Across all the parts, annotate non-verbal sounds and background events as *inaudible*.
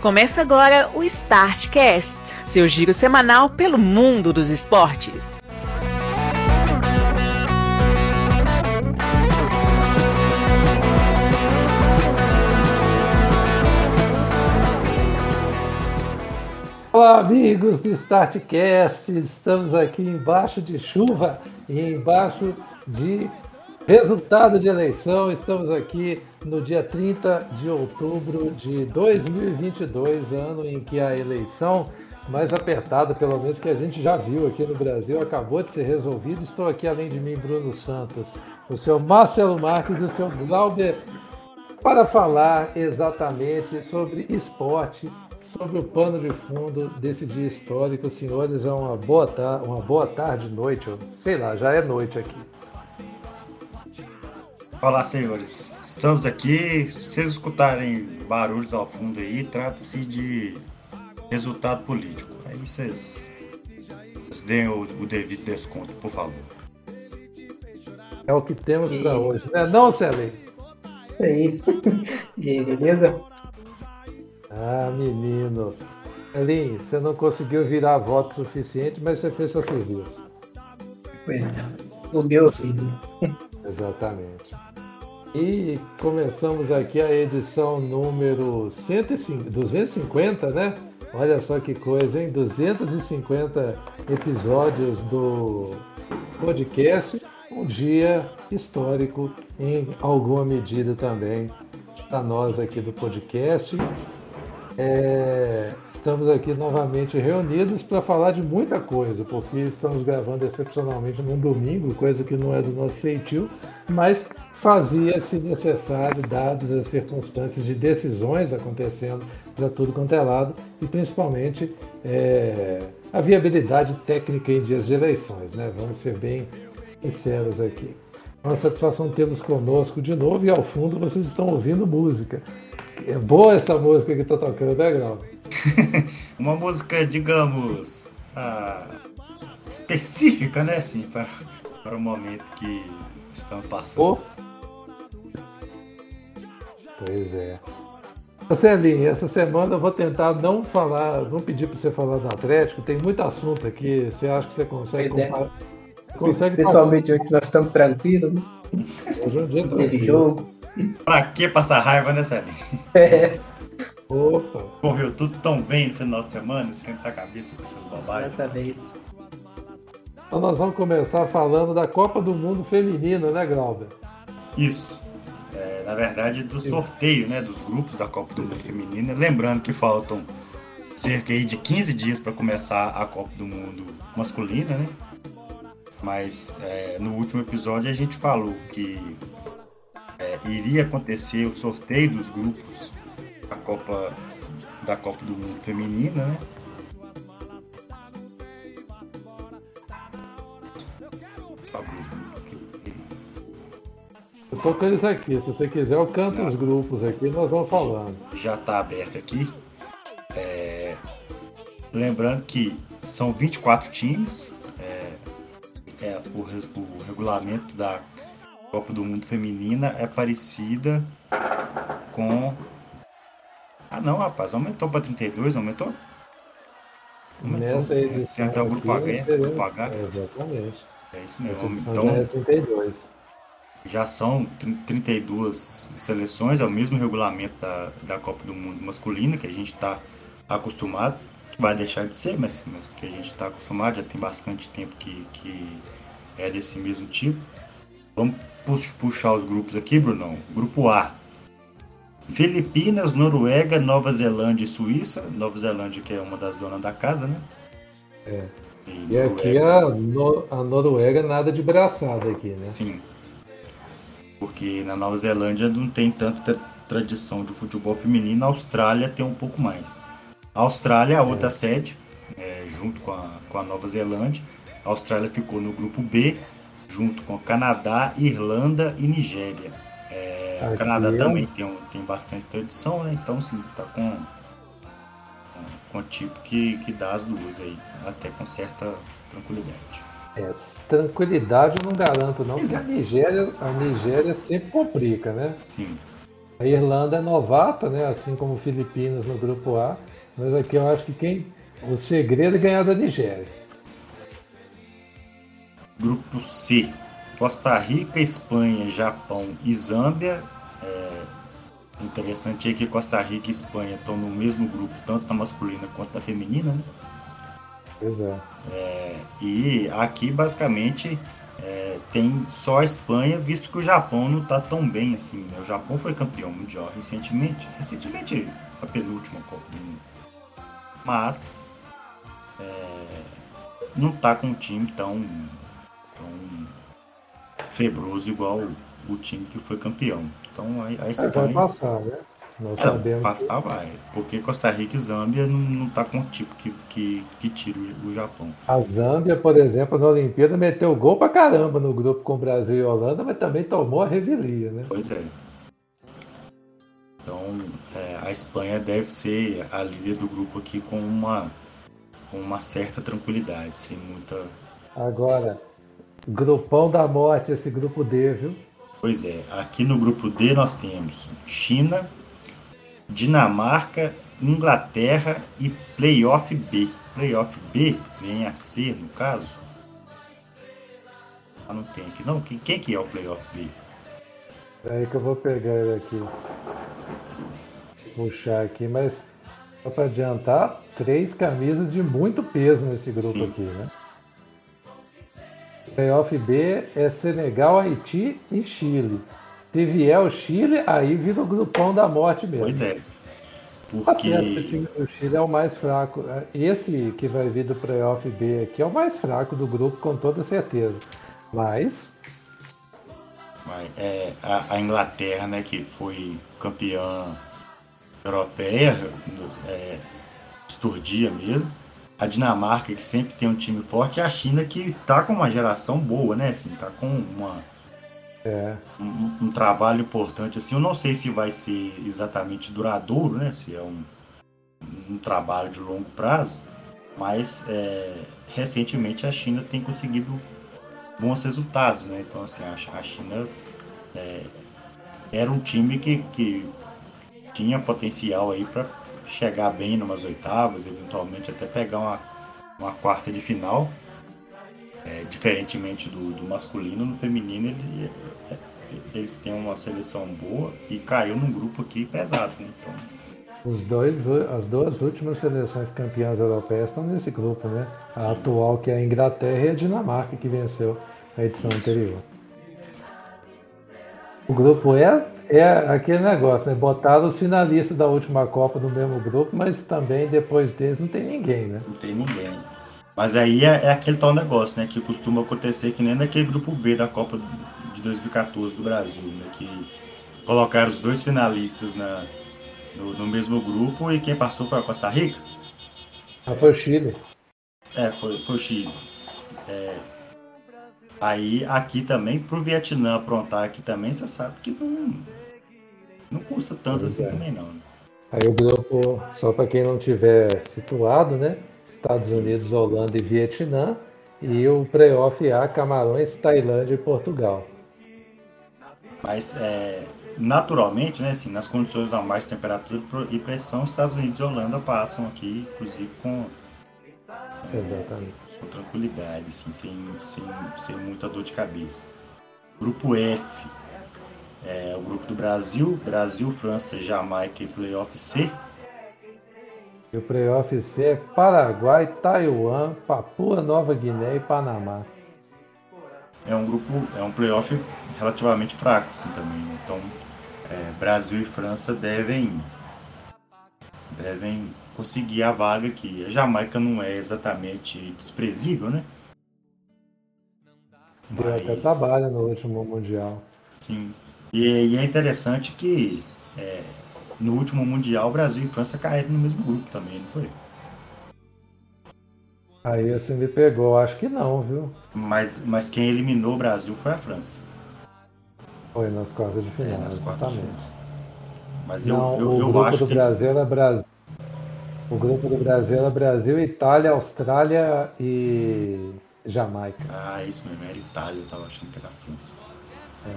Começa agora o Startcast, seu giro semanal pelo mundo dos esportes. Olá, amigos do Startcast. Estamos aqui embaixo de chuva e embaixo de resultado de eleição. Estamos aqui no dia 30 de outubro de 2022, ano em que a eleição mais apertada, pelo menos que a gente já viu aqui no Brasil, acabou de ser resolvida. Estou aqui, além de mim, Bruno Santos, o senhor Marcelo Marques e o senhor Glauber, para falar exatamente sobre esporte, sobre o pano de fundo desse dia histórico. Senhores, é uma boa, tarde, uma boa tarde, noite, sei lá, já é noite aqui. Olá, senhores. Estamos aqui. Se vocês escutarem barulhos ao fundo aí, trata-se de resultado político. Aí vocês, vocês deem o, o, devido desconto, por favor. É o que temos e... para hoje, né? Não, Celi? E aí. *laughs* E aí, beleza? Ah, menino. Celinho, você não conseguiu virar voto suficiente, mas você fez seu serviço. Pois é. O meu filho. Exatamente. E começamos aqui a edição número 150, 250, né? Olha só que coisa, hein? 250 episódios do podcast. Um dia histórico em alguma medida também para nós aqui do podcast. É, estamos aqui novamente reunidos para falar de muita coisa, porque estamos gravando excepcionalmente num domingo, coisa que não é do nosso feitio, mas fazia-se necessário, dadas as circunstâncias de decisões acontecendo para tudo quanto é lado, e principalmente é, a viabilidade técnica em dias de eleições. Né? Vamos ser bem sinceros aqui. Uma satisfação tê-los conosco de novo e ao fundo vocês estão ouvindo música. É boa essa música que está tocando, né, Grau? *laughs* Uma música, digamos, ah, específica, né, assim, para, para o momento que estão passando. Oh. Pois é. Celinho, essa semana eu vou tentar não falar, não pedir para você falar do Atlético, tem muito assunto aqui. Você acha que você consegue pois é. consegue Principalmente hoje que nós estamos tranquilos, né? Hoje é um dia tranquilo. Jogo. Pra que passar raiva, né, Celinho? É. Opa. Correu tudo tão bem no final de semana, esquentar a cabeça com essas bobagens. Exatamente. Então nós vamos começar falando da Copa do Mundo Feminina, né, Glauber? Isso é, na verdade, do sorteio né, dos grupos da Copa do Mundo Feminina. Lembrando que faltam cerca de 15 dias para começar a Copa do Mundo masculina, né? Mas é, no último episódio a gente falou que é, iria acontecer o sorteio dos grupos da Copa, da Copa do Mundo Feminina, né? Eu tô com eles aqui. Se você quiser, eu canto Não. os grupos aqui nós vamos falando. Já está aberto aqui. É... Lembrando que são 24 times. É... É, o, o regulamento da Copa do Mundo Feminina é parecida com. Ah, não, rapaz, aumentou para 32, não aumentou? aumentou. Nessa edição. Tem até o grupo H, grupo H. É, exatamente. É isso mesmo. Então, é 32 já são 32 seleções, é o mesmo regulamento da, da Copa do Mundo masculina que a gente está acostumado, que vai deixar de ser, mas, mas que a gente está acostumado, já tem bastante tempo que, que é desse mesmo tipo. Vamos puxar os grupos aqui, Brunão. Grupo A. Filipinas, Noruega, Nova Zelândia e Suíça. Nova Zelândia que é uma das donas da casa, né? É. E, e aqui a, no, a Noruega nada de braçada aqui, né? Sim porque na Nova Zelândia não tem tanta tradição de futebol feminino, a Austrália tem um pouco mais. A Austrália é a outra é. sede, é, junto com a, com a Nova Zelândia. A Austrália ficou no grupo B, junto com Canadá, Irlanda e Nigéria. É, o Canadá também tem, tem bastante tradição, né? então sim, tá com, com, com o tipo que, que dá as duas aí, até com certa tranquilidade. É, tranquilidade eu não garanto, não, porque a Nigéria, a Nigéria sempre complica, né? Sim. A Irlanda é novata, né? Assim como Filipinas no grupo A. Mas aqui eu acho que quem. O segredo é ganhar da Nigéria. Grupo C. Costa Rica, Espanha, Japão e Zâmbia. É, interessante é que Costa Rica e Espanha estão no mesmo grupo, tanto na masculina quanto na feminina, né? Pois é. é e aqui basicamente é, tem só a Espanha, visto que o Japão não está tão bem assim. Né? O Japão foi campeão mundial recentemente, recentemente a penúltima Copa do Mundo. Mas é, não está com um time tão, tão febroso igual o, o time que foi campeão. Então a, a Espanha. É, vai passar, né? Nós é, sabemos passar vai, porque Costa Rica e Zâmbia não, não tá com o tipo que, que, que tira o, o, Japão. A Zâmbia, por exemplo, na Olimpíada meteu gol pra caramba no grupo com Brasil e Holanda, mas também tomou a revelia, né? Pois é. Então, é, a Espanha deve ser a líder do grupo aqui com uma, com uma certa tranquilidade, sem muita. Agora, grupão da morte, esse grupo D, viu? Pois é, aqui no grupo D nós temos China, Dinamarca, Inglaterra e Playoff B. Playoff B vem a ser, no caso. Ah, não tem aqui. Não, quem, quem que é o Playoff B? É aí que eu vou pegar ele aqui. Puxar aqui, mas só para adiantar, três camisas de muito peso nesse grupo Sim. aqui, né? Playoff B é Senegal, Haiti e Chile. Se vier o Chile, aí vira o grupão da morte mesmo. Pois é. Tá Porque o time do Chile é o mais fraco. Esse que vai vir do playoff B aqui é o mais fraco do grupo, com toda certeza. Mas. É, a, a, Inglaterra, né, que foi campeã europeia, é, esturdia mesmo. A Dinamarca, que sempre tem um time forte, e a China, que tá com uma geração boa, né? Assim, tá com uma é. Um, um, trabalho importante assim. Eu não sei se vai ser exatamente duradouro, né? Se é um, um trabalho de longo prazo, mas é, recentemente a China tem conseguido bons resultados, né? Então assim a, China é, era um time que, que tinha potencial aí para chegar bem numas oitavas, eventualmente até pegar uma, uma quarta de final. É, diferentemente do, do, masculino, no feminino ele, eles têm uma seleção boa e caiu num grupo aqui pesado, né? Então... Os dois, as duas últimas seleções campeãs europeias estão nesse grupo, né? A Sim. atual que é a Inglaterra e a Dinamarca que venceu a edição Isso. anterior. O grupo é, é aquele negócio, né? Botaram os finalistas da última Copa no mesmo grupo, mas também depois deles não tem ninguém, né? Não tem ninguém. Mas aí é, é, aquele tal negócio, né? Que costuma acontecer que nem naquele grupo B da Copa de 2014 do Brasil, né? Que colocaram os dois finalistas na, no, no mesmo grupo e quem passou foi a Costa Rica. Ah, foi o Chile. É, foi, foi o Chile. É, aí aqui também, pro Vietnã aprontar aqui também, você sabe que não, não custa tanto pois assim é. também não. Né? Aí o grupo, só para quem não tiver situado, né? Estados Unidos, Holanda e Vietnã, e o playoff A, Camarões, Tailândia e Portugal. Mas é, naturalmente, né, assim, nas condições normais de temperatura e pressão, Estados Unidos e Holanda passam aqui, inclusive com, Exatamente. com tranquilidade, assim, sem, sem, sem muita dor de cabeça. Grupo F, é, o grupo do Brasil, Brasil, França, Jamaica e Playoff C e o playoff C é Paraguai, Taiwan, Papua Nova Guiné e Panamá. É um grupo, é um playoff relativamente fraco assim também. Então, é, Brasil e França devem devem conseguir a vaga aqui. A Jamaica não é exatamente desprezível, né? Deu até trabalho no último Mundial. Sim. E, e é interessante que é, no último Mundial, Brasil e França caíram no mesmo grupo também, não foi? Aí você me pegou, acho que não, viu? Mas, mas quem eliminou o Brasil foi a França. Foi nas quartas de final, é, nas quartas final. Mas eu, não, eu, o eu grupo acho do que Brasil eles... era Brasil. O grupo do Brasil era Brasil, Itália, Austrália e Jamaica. Ah, isso mesmo, era Itália, eu tava achando que era França. É.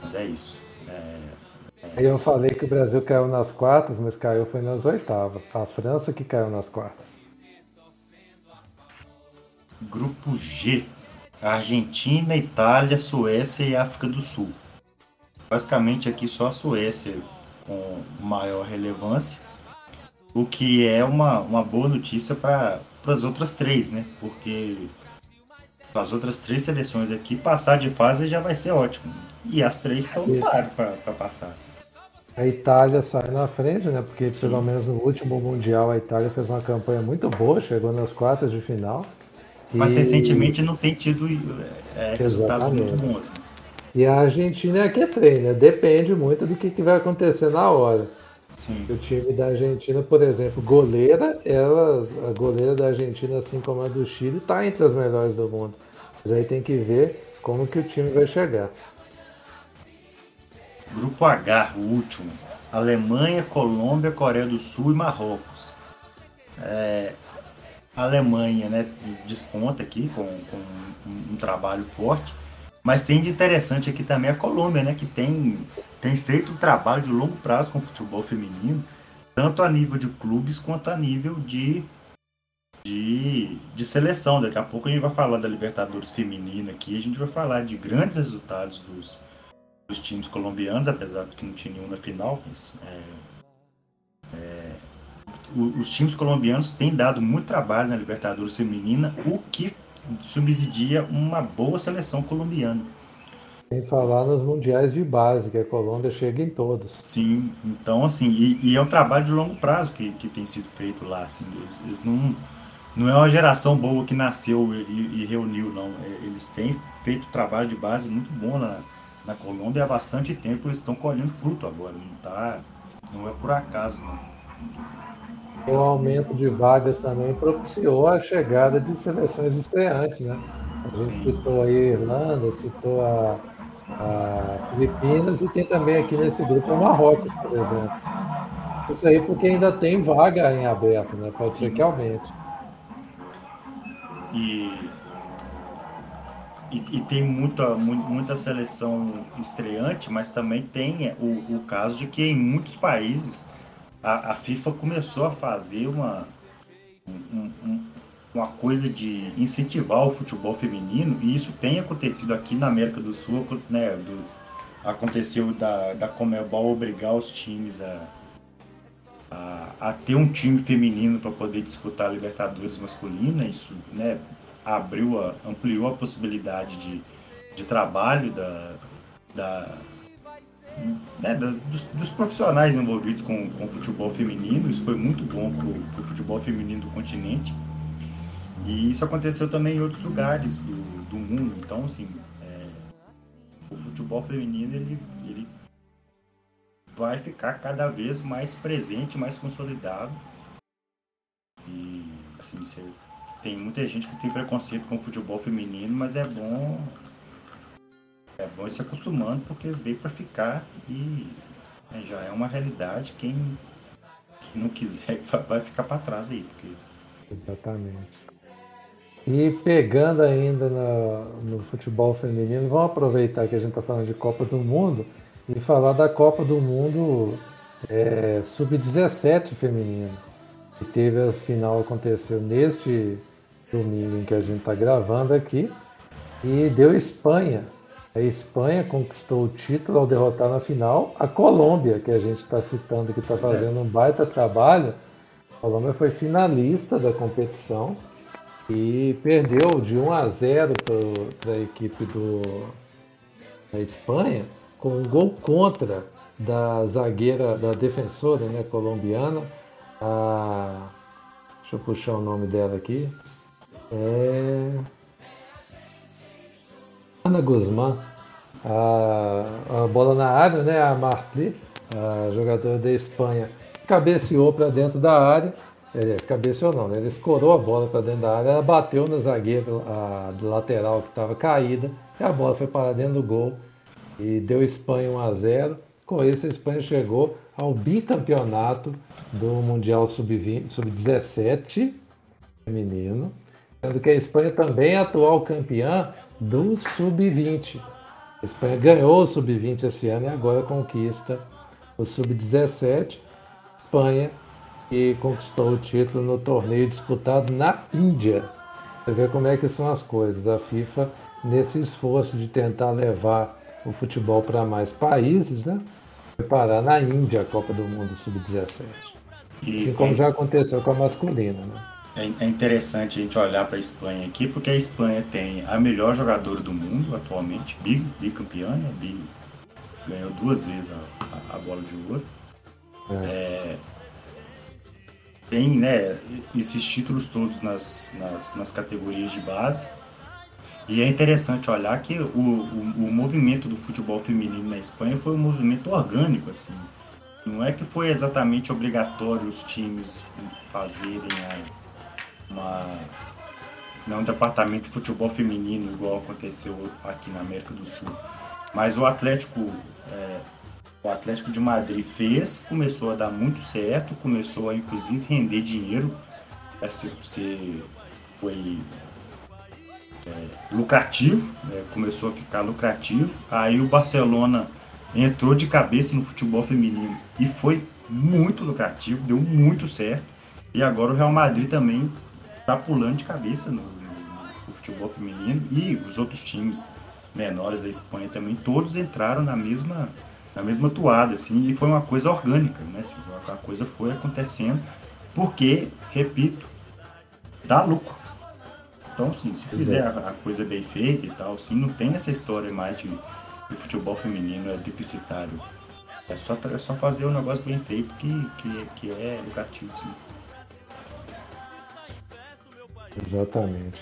Mas é isso. É, Aí eu falei que o Brasil caiu nas quartas, mas caiu foi nas oitavas. A França que caiu nas quartas. Grupo G. Argentina, Itália, Suécia e África do Sul. Basicamente aqui só a Suécia com maior relevância, o que é uma, uma boa notícia para as outras três, né? Porque as outras três seleções aqui, passar de fase já vai ser ótimo. E as três estão no para passar. A Itália sai na frente, né? Porque pelo menos no último Mundial a Itália fez uma campanha muito boa, chegou nas quartas de final. Mas e... recentemente não tem tido é, resultados muito bons. Né? E a Argentina é que é treina, depende muito do que, que vai acontecer na hora. Sim. O time da Argentina, por exemplo, goleira, ela, a goleira da Argentina, assim como a do Chile, está entre as melhores do mundo. Mas aí tem que ver como que o time vai chegar. Grupo H, o último. Alemanha, Colômbia, Coreia do Sul e Marrocos. É, a Alemanha né, desponta aqui com, com um, um, trabalho forte, mas tem de interessante aqui também a Colômbia, né, que tem, tem feito um trabalho de longo prazo com o futebol feminino, tanto a nível de clubes quanto a nível de, de, de seleção. Daqui a pouco a gente vai falar da Libertadores feminina aqui, a gente vai falar de grandes resultados dos, dos times colombianos, apesar de que não tinha nenhum na final, mas é, os times colombianos têm dado muito trabalho na Libertadores feminina, o que subsidia uma boa seleção colombiana. Sem falar nos mundiais de base, que a Colômbia chega em todos. Sim, então assim, e, e é um trabalho de longo prazo que, que tem sido feito lá. Assim, eles, eles não, não é uma geração boa que nasceu e, e, reuniu, não. É, eles têm feito trabalho de base muito bom na, na Colômbia há bastante tempo eles estão colhendo fruto agora, não tá, não é por acaso, não. O aumento de vagas também propiciou a chegada de seleções estreantes, né? A gente citou aí a Irlanda, citou a, a Filipinas e tem também aqui nesse grupo o Marrocos, por exemplo. Isso aí porque ainda tem vaga em aberto, né? Pode Sim. ser que aumente. E e, e, tem muita, muita seleção estreante, mas também tem o, o caso de que em muitos países a, a FIFA começou a fazer uma, um, um, uma coisa de incentivar o futebol feminino, e isso tem acontecido aqui na América do Sul, né, dos, aconteceu da, da Comebol obrigar os times a, a, a ter um time feminino para poder disputar a Libertadores masculina, isso né, abriu, a, ampliou a possibilidade de, de trabalho da, da, né, dos, dos, profissionais envolvidos com, com o futebol feminino. Isso foi muito bom para o futebol feminino do continente. E isso aconteceu também em outros lugares do, do mundo. Então, assim, é, o futebol feminino ele, ele vai ficar cada vez mais presente, mais consolidado. E, assim, você tem muita gente que tem preconceito com o futebol feminino, mas é bom é bom ir se acostumando porque veio para ficar e né, já é uma realidade. Quem, quem não quiser *laughs* vai ficar para trás aí. Porque... Exatamente. E pegando ainda no, no, futebol feminino, vamos aproveitar que a gente está falando de Copa do Mundo e falar da Copa do Mundo é, Sub-17 feminino. Que teve a final aconteceu neste domingo em que a gente está gravando aqui. E deu Espanha. A Espanha conquistou o título ao derrotar na final a Colômbia, que a gente está citando que está é. fazendo um baita trabalho. A Colômbia foi finalista da competição e perdeu de 1 a 0 para a equipe do, da Espanha com um gol contra da zagueira, da defensora né, colombiana. A, deixa eu puxar o nome dela aqui. É... Ana Guzmán. A, a bola na área, né? A Martli, a jogadora da Espanha, cabeceou para dentro da área. Aliás, cabeceou não, né? Ele escorou a bola para dentro da área, ela bateu na zagueira a, do lateral que estava caída, e a bola foi para dentro do gol e deu Espanha 1 a 0. Com isso, a Espanha chegou ao bicampeonato do Mundial Sub-17 Sub feminino sendo que a Espanha também é atual campeã do Sub-20. A Espanha ganhou o Sub-20 esse ano e agora conquista o Sub-17, Espanha, que conquistou o título no torneio disputado na Índia. Você vê como é que são as coisas. A FIFA, nesse esforço de tentar levar o futebol para mais países, né? Foi parar na Índia a Copa do Mundo Sub-17. Assim como já aconteceu com a masculina, né? É, é interessante a gente olhar para a Espanha aqui, porque a Espanha tem a melhor jogadora do mundo atualmente, bicampeã, né? ganhou duas vezes a, a, bola de ouro. É. É, tem né, esses títulos todos nas, nas, nas, categorias de base. E é interessante olhar que o, o, o, movimento do futebol feminino na Espanha foi um movimento orgânico, assim. Não é que foi exatamente obrigatório os times fazerem uma, uma um departamento de futebol feminino igual aconteceu aqui na América do Sul. Mas o Atlético, é, o Atlético de Madrid fez, começou a dar muito certo, começou a inclusive render dinheiro, é, se, se foi é, lucrativo, né? começou a ficar lucrativo. Aí o Barcelona entrou de cabeça no futebol feminino e foi muito lucrativo, deu muito certo. E agora o Real Madrid também está pulando de cabeça no, no, no, futebol feminino e os outros times menores da Espanha também, todos entraram na mesma na mesma toada, assim, e foi uma coisa orgânica, né? Assim, a coisa foi acontecendo, porque, repito, dá lucro. Então, sim, se fizer a, a, coisa bem feita e tal, sim, não tem essa história mais de, de futebol feminino é deficitário. É só, é só fazer o um negócio bem feito que, que, que é lucrativo, sim. Exatamente.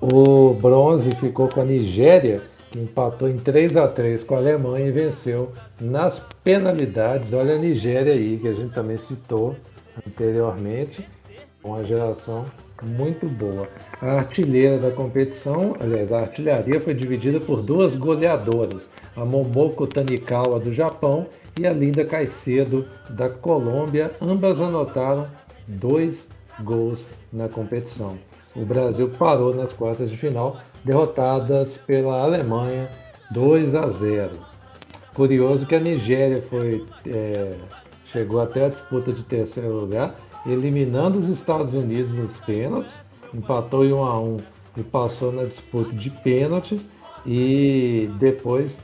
O bronze ficou com a Nigéria, que empatou em 3 a 3 com a Alemanha e venceu nas penalidades. Olha a Nigéria aí, que a gente também citou anteriormente, uma geração muito boa. A artilheira da competição, aliás, a artilharia foi dividida por duas goleadoras, a Momoko Tanikawa do Japão e a Linda Caicedo da Colômbia. Ambas anotaram dois gols na competição. O Brasil parou nas quartas de final, derrotadas pela Alemanha 2 a 0. Curioso que a Nigéria foi, é, chegou até a disputa de terceiro lugar eliminando os Estados Unidos nos pênaltis, empatou em 1 a 1 e passou na disputa de pênalti e depois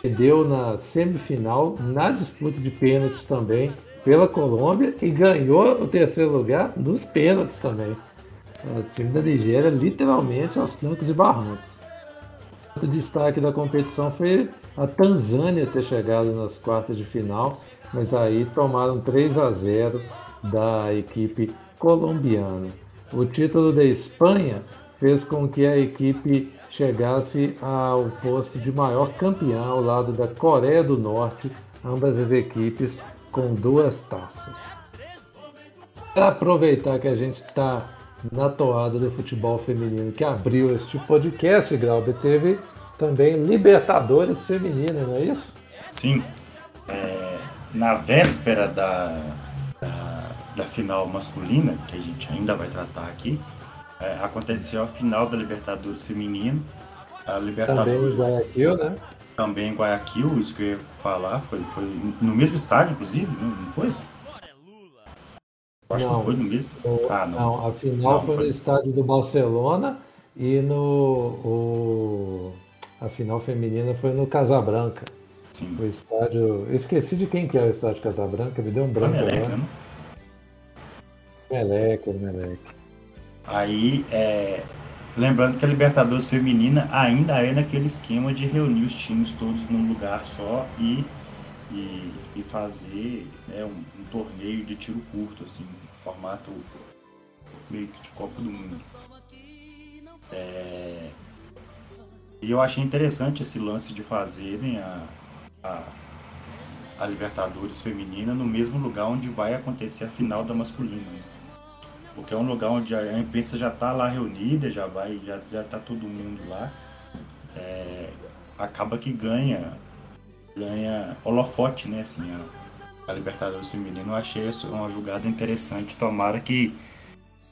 perdeu na semifinal na disputa de pênaltis também pela Colômbia e ganhou o terceiro lugar nos pênaltis também. O time da Nigéria literalmente aos trancos e barrancos. O destaque da competição foi a Tanzânia ter chegado nas quartas de final, mas aí tomaram 3 a 0 da equipe colombiana. O título da Espanha fez com que a equipe chegasse ao posto de maior campeão ao lado da Coreia do Norte, ambas as equipes com duas taças. Para aproveitar que a gente está na toada do futebol feminino que abriu este podcast, Glauber, teve também Libertadores Feminina, não é isso? Sim. É, na véspera da, da final masculina, que a gente ainda vai tratar aqui, é, aconteceu a final da Libertadores feminino. A Libertadores, também em Guayaquil, né? Também em Guayaquil, isso que eu ia falar, foi, foi no mesmo estádio, inclusive, não foi? Acho não, que foi no mesmo. O, ah, não. não. a final não, foi, foi, no estádio do Barcelona e no. O, a final feminina foi no Casabranca. Sim. O estádio. Eu esqueci de quem que é o estádio Casabranca, me deu um branco agora. Né? Meleque, Meleque. Aí, é, lembrando que a Libertadores Feminina ainda é naquele esquema de reunir os times todos num lugar só e, e, e fazer né, um, um, torneio de tiro curto, assim, formato meio que de Copa do Mundo. É, e eu achei interessante esse lance de fazerem a, a, a Libertadores Feminina no mesmo lugar onde vai acontecer a final da masculina. Né? porque é um lugar onde a imprensa já está lá reunida, já vai, já já está todo mundo lá. É, acaba que ganha ganha holofote, né? Assim, a, a Libertadores feminino. Eu achei isso uma jogada interessante. Tomara que,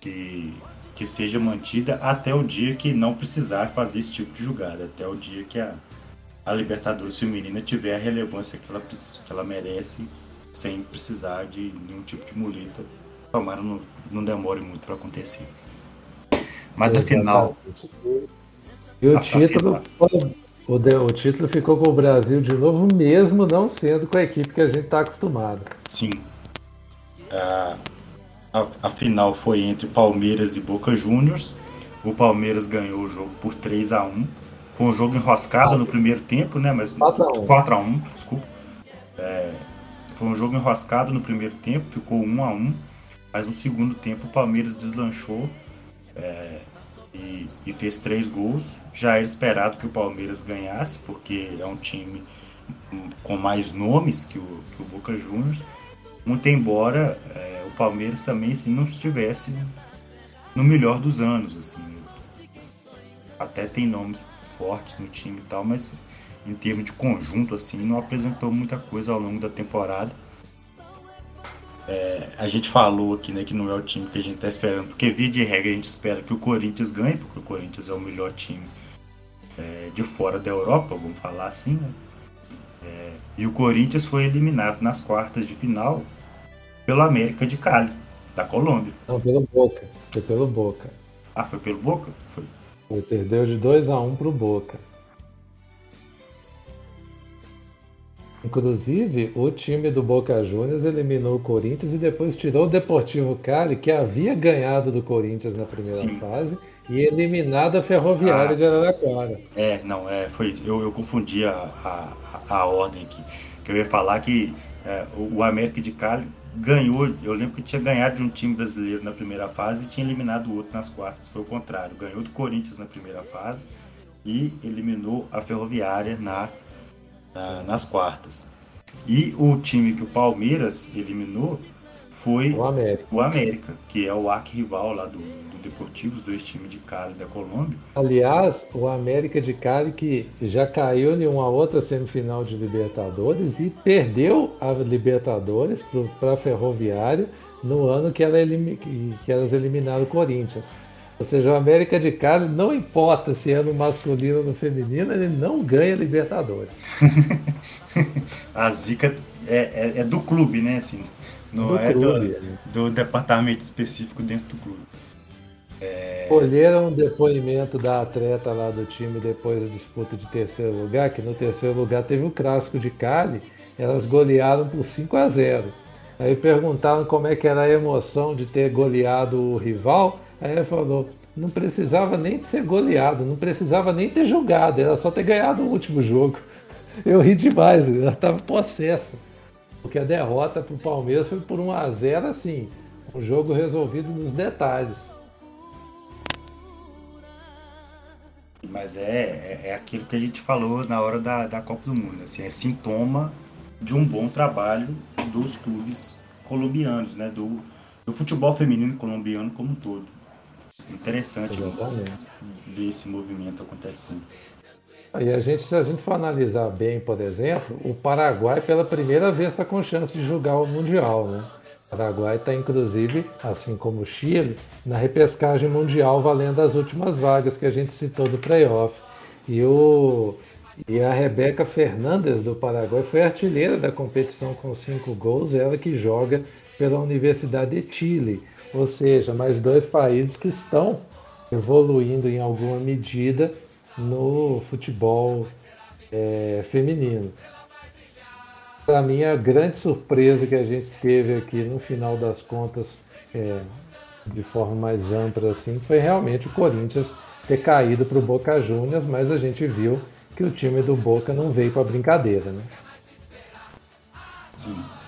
que que seja mantida até o dia que não precisar fazer esse tipo de jogada, até o dia que a, a Libertadores feminina tiver a relevância que ela, que ela merece sem precisar de nenhum tipo de muleta. Tomara não, não demore muito para acontecer. Mas afinal. E o título, o, o título ficou com o Brasil de novo, mesmo não sendo com a equipe que a gente está acostumado. Sim. a, a final foi entre Palmeiras e Boca Juniors. O Palmeiras ganhou o jogo por 3 a 1 Foi um jogo enroscado no primeiro tempo, né? Mas 4 a 1 desculpa. É, foi um jogo enroscado no primeiro tempo, ficou 1 a 1 Mas no segundo tempo o Palmeiras deslanchou. É, e, e, fez três gols. Já era esperado que o Palmeiras ganhasse, porque é um time com mais nomes que o, que o Boca Juniors. Muito embora é, o Palmeiras também assim, não estivesse no melhor dos anos. Assim. Até tem nomes fortes no time e tal, mas em termos de conjunto assim, não apresentou muita coisa ao longo da temporada. É, a gente falou aqui né, que não é o time que a gente está esperando, porque via de regra a gente espera que o Corinthians ganhe, porque o Corinthians é o melhor time é, de fora da Europa, vamos falar assim, né? É, e o Corinthians foi eliminado nas quartas de final pelo América de Cali, da Colômbia. Não, pelo Boca. Foi pelo Boca. Ah, foi pelo Boca? Foi. Ele perdeu de 2 a 1 um pro Boca. Inclusive, o time do Boca Juniors eliminou o Corinthians e depois tirou o Deportivo Cali, que havia ganhado do Corinthians na primeira Sim. fase, e eliminado a Ferroviária ah, de Araraquara. É, não, é, foi, eu, eu confundi a, a, a ordem aqui. Que eu ia falar que é, o América de Cali ganhou, eu lembro que tinha ganhado de um time brasileiro na primeira fase e tinha eliminado o outro nas quartas. Foi o contrário, ganhou do Corinthians na primeira fase e eliminou a Ferroviária na na, nas quartas. E o time que o Palmeiras eliminou foi o América, o América que é o arquirrival lá do, do Deportivo, os dois times de Cali da Colômbia. Aliás, o América de Cali que já caiu em uma outra semifinal de Libertadores e perdeu a Libertadores para a Ferroviária no ano que, ela elim... que elas eliminaram o Corinthians. Ou seja, o América de Cali, não importa se é no masculino ou no feminino, ele não ganha Libertadores. *laughs* a zica é, é, é, do clube, né? Assim, não do é clube, do, né? do, departamento específico dentro do clube. É... Colheram um depoimento da atleta lá do time depois da disputa de terceiro lugar, que no terceiro lugar teve o clássico de Cali, elas golearam por 5 a 0 Aí perguntaram como é que era a emoção de ter goleado o rival. Aí ele falou, não precisava nem ser goleado, não precisava nem ter jogado, era só ter ganhado o último jogo. *laughs* Eu ri demais, ela estava possesso. Porque a derrota para o Palmeiras foi por 1 a 0 assim, um jogo resolvido nos detalhes. Mas é, é, é, aquilo que a gente falou na hora da, da Copa do Mundo, assim, é sintoma de um bom trabalho dos clubes colombianos, né? Do, do futebol feminino colombiano como um todo. Interessante ver esse movimento acontecendo. E a gente, se a gente for analisar bem, por exemplo, o Paraguai pela primeira vez está com chance de jogar o Mundial, né? O Paraguai está, inclusive, assim como o Chile, na repescagem mundial valendo as últimas vagas que a gente citou do playoff. E, o, e a Rebeca Fernandes do Paraguai foi artilheira da competição com cinco gols, ela que joga pela Universidade de Chile ou seja, mais dois países que estão evoluindo em alguma medida no futebol é, feminino. Para mim, a grande surpresa que a gente teve aqui no final das contas, é, de forma mais ampla assim, foi realmente o Corinthians ter caído para o Boca Juniors, mas a gente viu que o time do Boca não veio para brincadeira, né? Sim.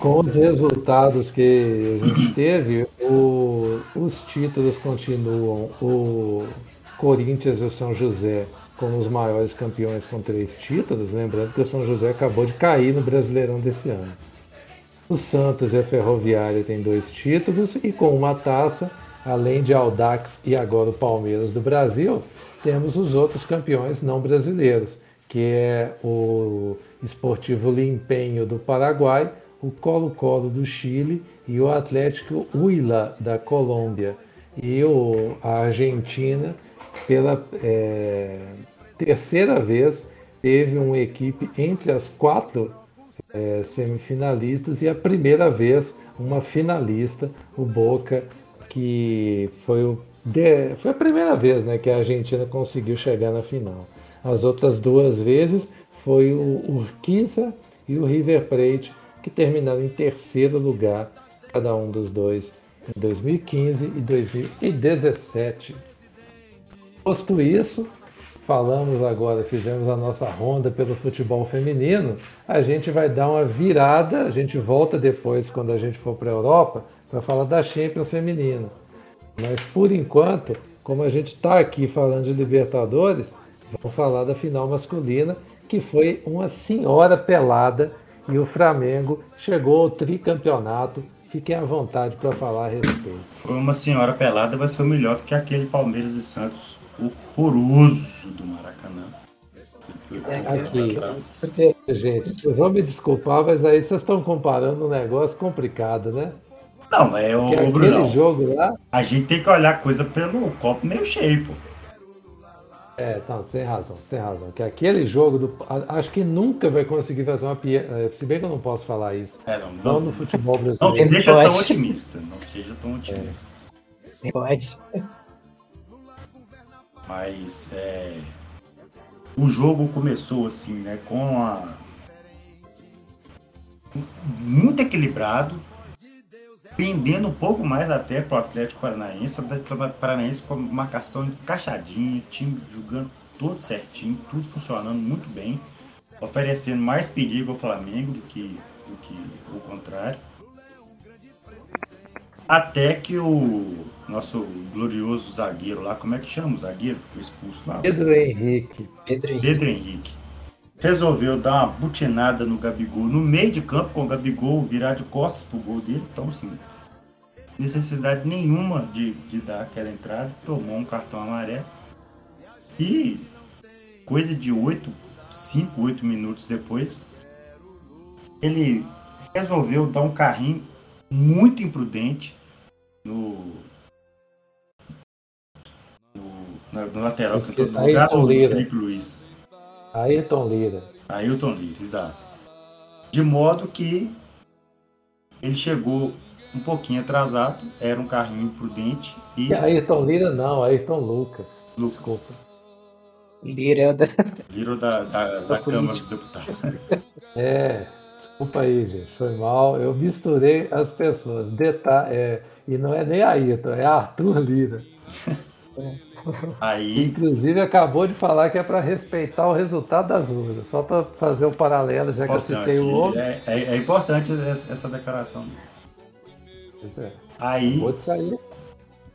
Com os resultados que a gente teve, o, os títulos continuam. O Corinthians e o São José como os maiores campeões com três títulos. Lembrando que o São José acabou de cair no Brasileirão desse ano. O Santos e a Ferroviária têm dois títulos e com uma taça, além de Aldax e agora o Palmeiras do Brasil, temos os outros campeões não brasileiros, que é o Esportivo Limpenho do Paraguai o Colo-Colo do Chile e o Atlético Huila da Colômbia e o, a Argentina pela é, terceira vez teve uma equipe entre as quatro é, semifinalistas e a primeira vez uma finalista, o Boca, que foi, o, de, foi a primeira vez né, que a Argentina conseguiu chegar na final. As outras duas vezes foi o Urquiza e o River Plate, que terminaram em terceiro lugar, cada um dos dois, em 2015 e 2017. Posto isso, falamos agora, fizemos a nossa ronda pelo futebol feminino, a gente vai dar uma virada, a gente volta depois, quando a gente for para a Europa, para falar da Champions feminina. Mas por enquanto, como a gente está aqui falando de Libertadores, vamos falar da final masculina, que foi uma senhora pelada e o Flamengo chegou ao tricampeonato. Fiquem à vontade para falar a respeito. Foi uma senhora pelada, mas foi melhor do que aquele Palmeiras e Santos horroroso do Maracanã. Aqui, gente, vocês vão me desculpar, mas aí vocês estão comparando um negócio complicado, né? Não, é o, Bruno. jogo lá. A gente tem que olhar a coisa pelo copo meio cheio, pô. É, não, sem razão, sem razão. Que aquele jogo do. Acho que nunca vai conseguir fazer uma piada. É, se bem que eu não posso falar isso. É, não, não, não no futebol *laughs* brasileiro. Não seja tão otimista. Não seja tão otimista. É. Pode. Mas é, o jogo começou assim, né? Com a. Muito equilibrado, pendendo um pouco mais até para o Atlético Paranaense. O Atlético Paranaense com marcação encaixadinha, time jogando todo certinho, tudo funcionando muito bem, oferecendo mais perigo ao Flamengo do que, do que o contrário. Até que o nosso glorioso zagueiro lá, como é que chama o zagueiro que foi expulso lá? Pedro Henrique. Pedro Henrique. Pedro Henrique. Resolveu dar uma butinada no Gabigol no meio de campo com o Gabigol virar de costas pro gol dele. Então, assim, necessidade nenhuma de, de dar aquela entrada. Tomou um cartão amarelo. E coisa de 8, 5, 8 minutos depois, ele resolveu dar um carrinho muito imprudente no, no, no lateral que todo lugar do Felipe Luiz. Ayrton Lira. Ayrton Lira, exato. De modo que ele chegou um pouquinho atrasado, era um carrinho imprudente e. Ayrton Lira não, Ayrton Lucas. Lucas. Desculpa. Lira é da. Lira da, *laughs* da, da Câmara dos Deputados. *laughs* É, desculpa aí, gente, foi mal. Eu misturei as pessoas. Deta é, e não é nem Ayrton, é Arthur Lira. *laughs* Aí... Inclusive acabou de falar que é para respeitar o resultado das urnas. Só para fazer o paralelo, já importante. que eu citei o outro. É, é, é importante essa declaração. Pois é. Aí,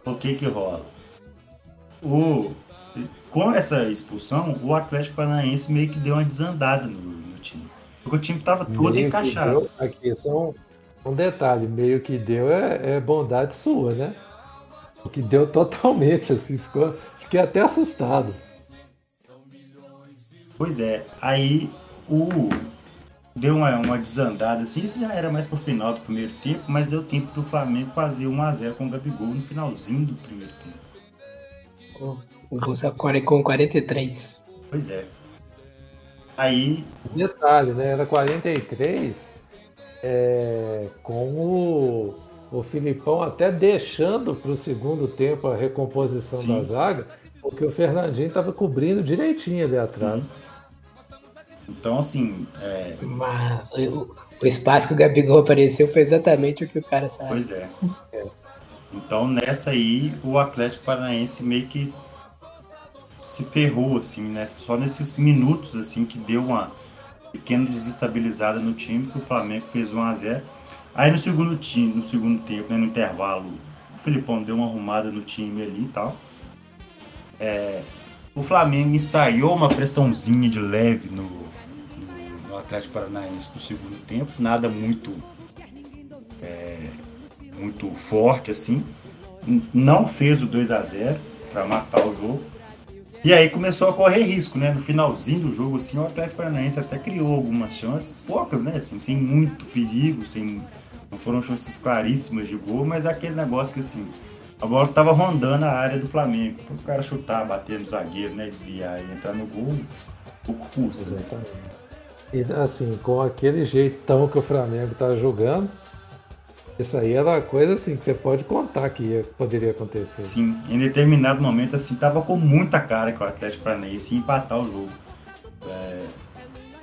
o que que rola? O, com essa expulsão, o Atlético Paranaense meio que deu uma desandada no, no time. Porque o time estava todo meio encaixado. Deu, aqui, só um, um, detalhe, meio que deu é, é bondade sua, né? O que deu totalmente, assim, ficou, fiquei até assustado. Pois é, aí o deu uma, uma desandada, assim, isso já era mais pro final do primeiro tempo, mas deu tempo do Flamengo fazer 1x0 com o Gabigol no finalzinho do primeiro tempo. O Bolsa com 43. Pois é. Aí. Detalhe, né? Era 43 é, com o o Filipão até deixando para o segundo tempo a recomposição Sim. da zaga, porque o Fernandinho estava cobrindo direitinho ali atrás. Sim. Então, assim. É... Mas o, o, espaço que o Gabigol apareceu foi exatamente o que o cara sabe. Pois é. é. Então, nessa aí, o Atlético Paranaense meio que se ferrou, assim, né? Só nesses minutos, assim, que deu uma pequena desestabilizada no time, que o Flamengo fez 1 a 0 Aí no segundo time, no segundo tempo, né, no intervalo, o Filipão deu uma arrumada no time ali e tal. É, o Flamengo ensaiou uma pressãozinha de leve no, Atlético Paranaense no segundo tempo, nada muito é, muito forte assim. Não fez o 2 a 0 para matar o jogo. E aí começou a correr risco, né? No finalzinho do jogo, assim, o Atlético Paranaense até criou algumas chances, poucas, né? Assim, sem muito perigo, sem não foram chances claríssimas de gol, mas é aquele negócio que assim, a bola estava rondando a área do Flamengo. Para o cara chutar, bater no zagueiro, né, desviar e entrar no gol, pouco custa. Exatamente. E assim, com aquele jeitão que o Flamengo tá jogando, isso aí era uma coisa assim que você pode contar que ia, poderia acontecer. Sim, em determinado momento assim tava com muita cara que o Atlético Paranaense ia empatar o jogo. É,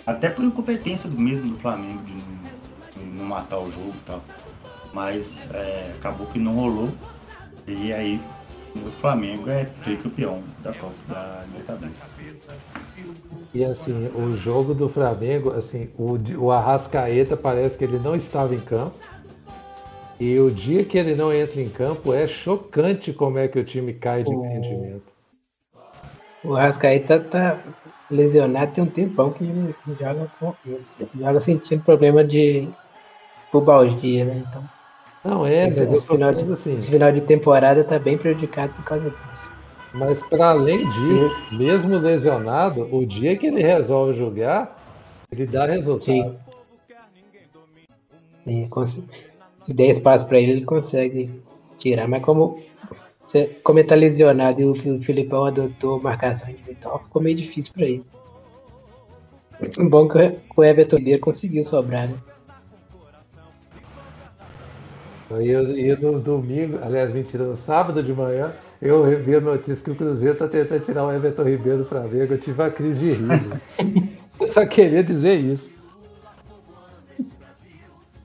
até por incompetência do mesmo do Flamengo de não, não matar o jogo e tal. Mas é, acabou que não rolou. E aí o Flamengo é tricampeão da Copa da Libertadores. E assim, o jogo do Flamengo, assim, o, o Arrascaeta parece que ele não estava em campo. E o dia que ele não entra em campo é chocante como é que o time cai de o... rendimento. O Arrascaeta tá lesionado tem um tempão que ele joga, com, joga sentindo problema de pubalgia, né? Então, não é, esse, esse, final de, assim, esse final de temporada tá bem prejudicado por causa disso. Mas para além disso, mesmo lesionado, o dia que ele resolve jogar, ele dá resultado. Sim. Sim, se der espaço para ele, ele consegue tirar. Mas como, como ele tá lesionado e o Filipão adotou marcação individual, ficou meio difícil para ele. Bom que o Everton Lear conseguiu sobrar, né? E no domingo, aliás, mentira, no sábado de manhã, eu revi a notícia que o Cruzeiro está tentando tirar o Everton Ribeiro do Flamengo. Eu tive uma crise de riso. eu só queria dizer isso.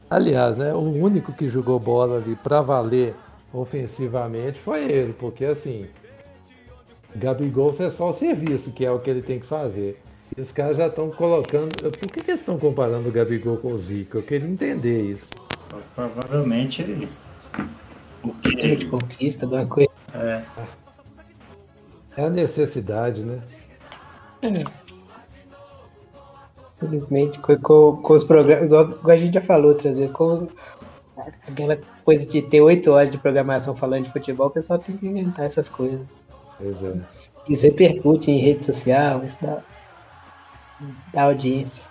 Aliás, né, o único que jogou bola ali para valer ofensivamente foi ele, porque assim, Gabigol fez só o serviço, que é o que ele tem que fazer. E os caras já estão colocando. Por que, que eles estão comparando o Gabigol com o Zico? Eu queria entender isso. Provavelmente ele. Porque. De conquista, alguma coisa. É. É a necessidade, né? É. Infelizmente, com, com, com os programas, igual, igual, a gente já falou outras vezes, com os, aquela coisa de ter oito horas de programação falando de futebol, o pessoal tem que inventar essas coisas. É. Isso repercute em rede social, isso dá, dá audiência.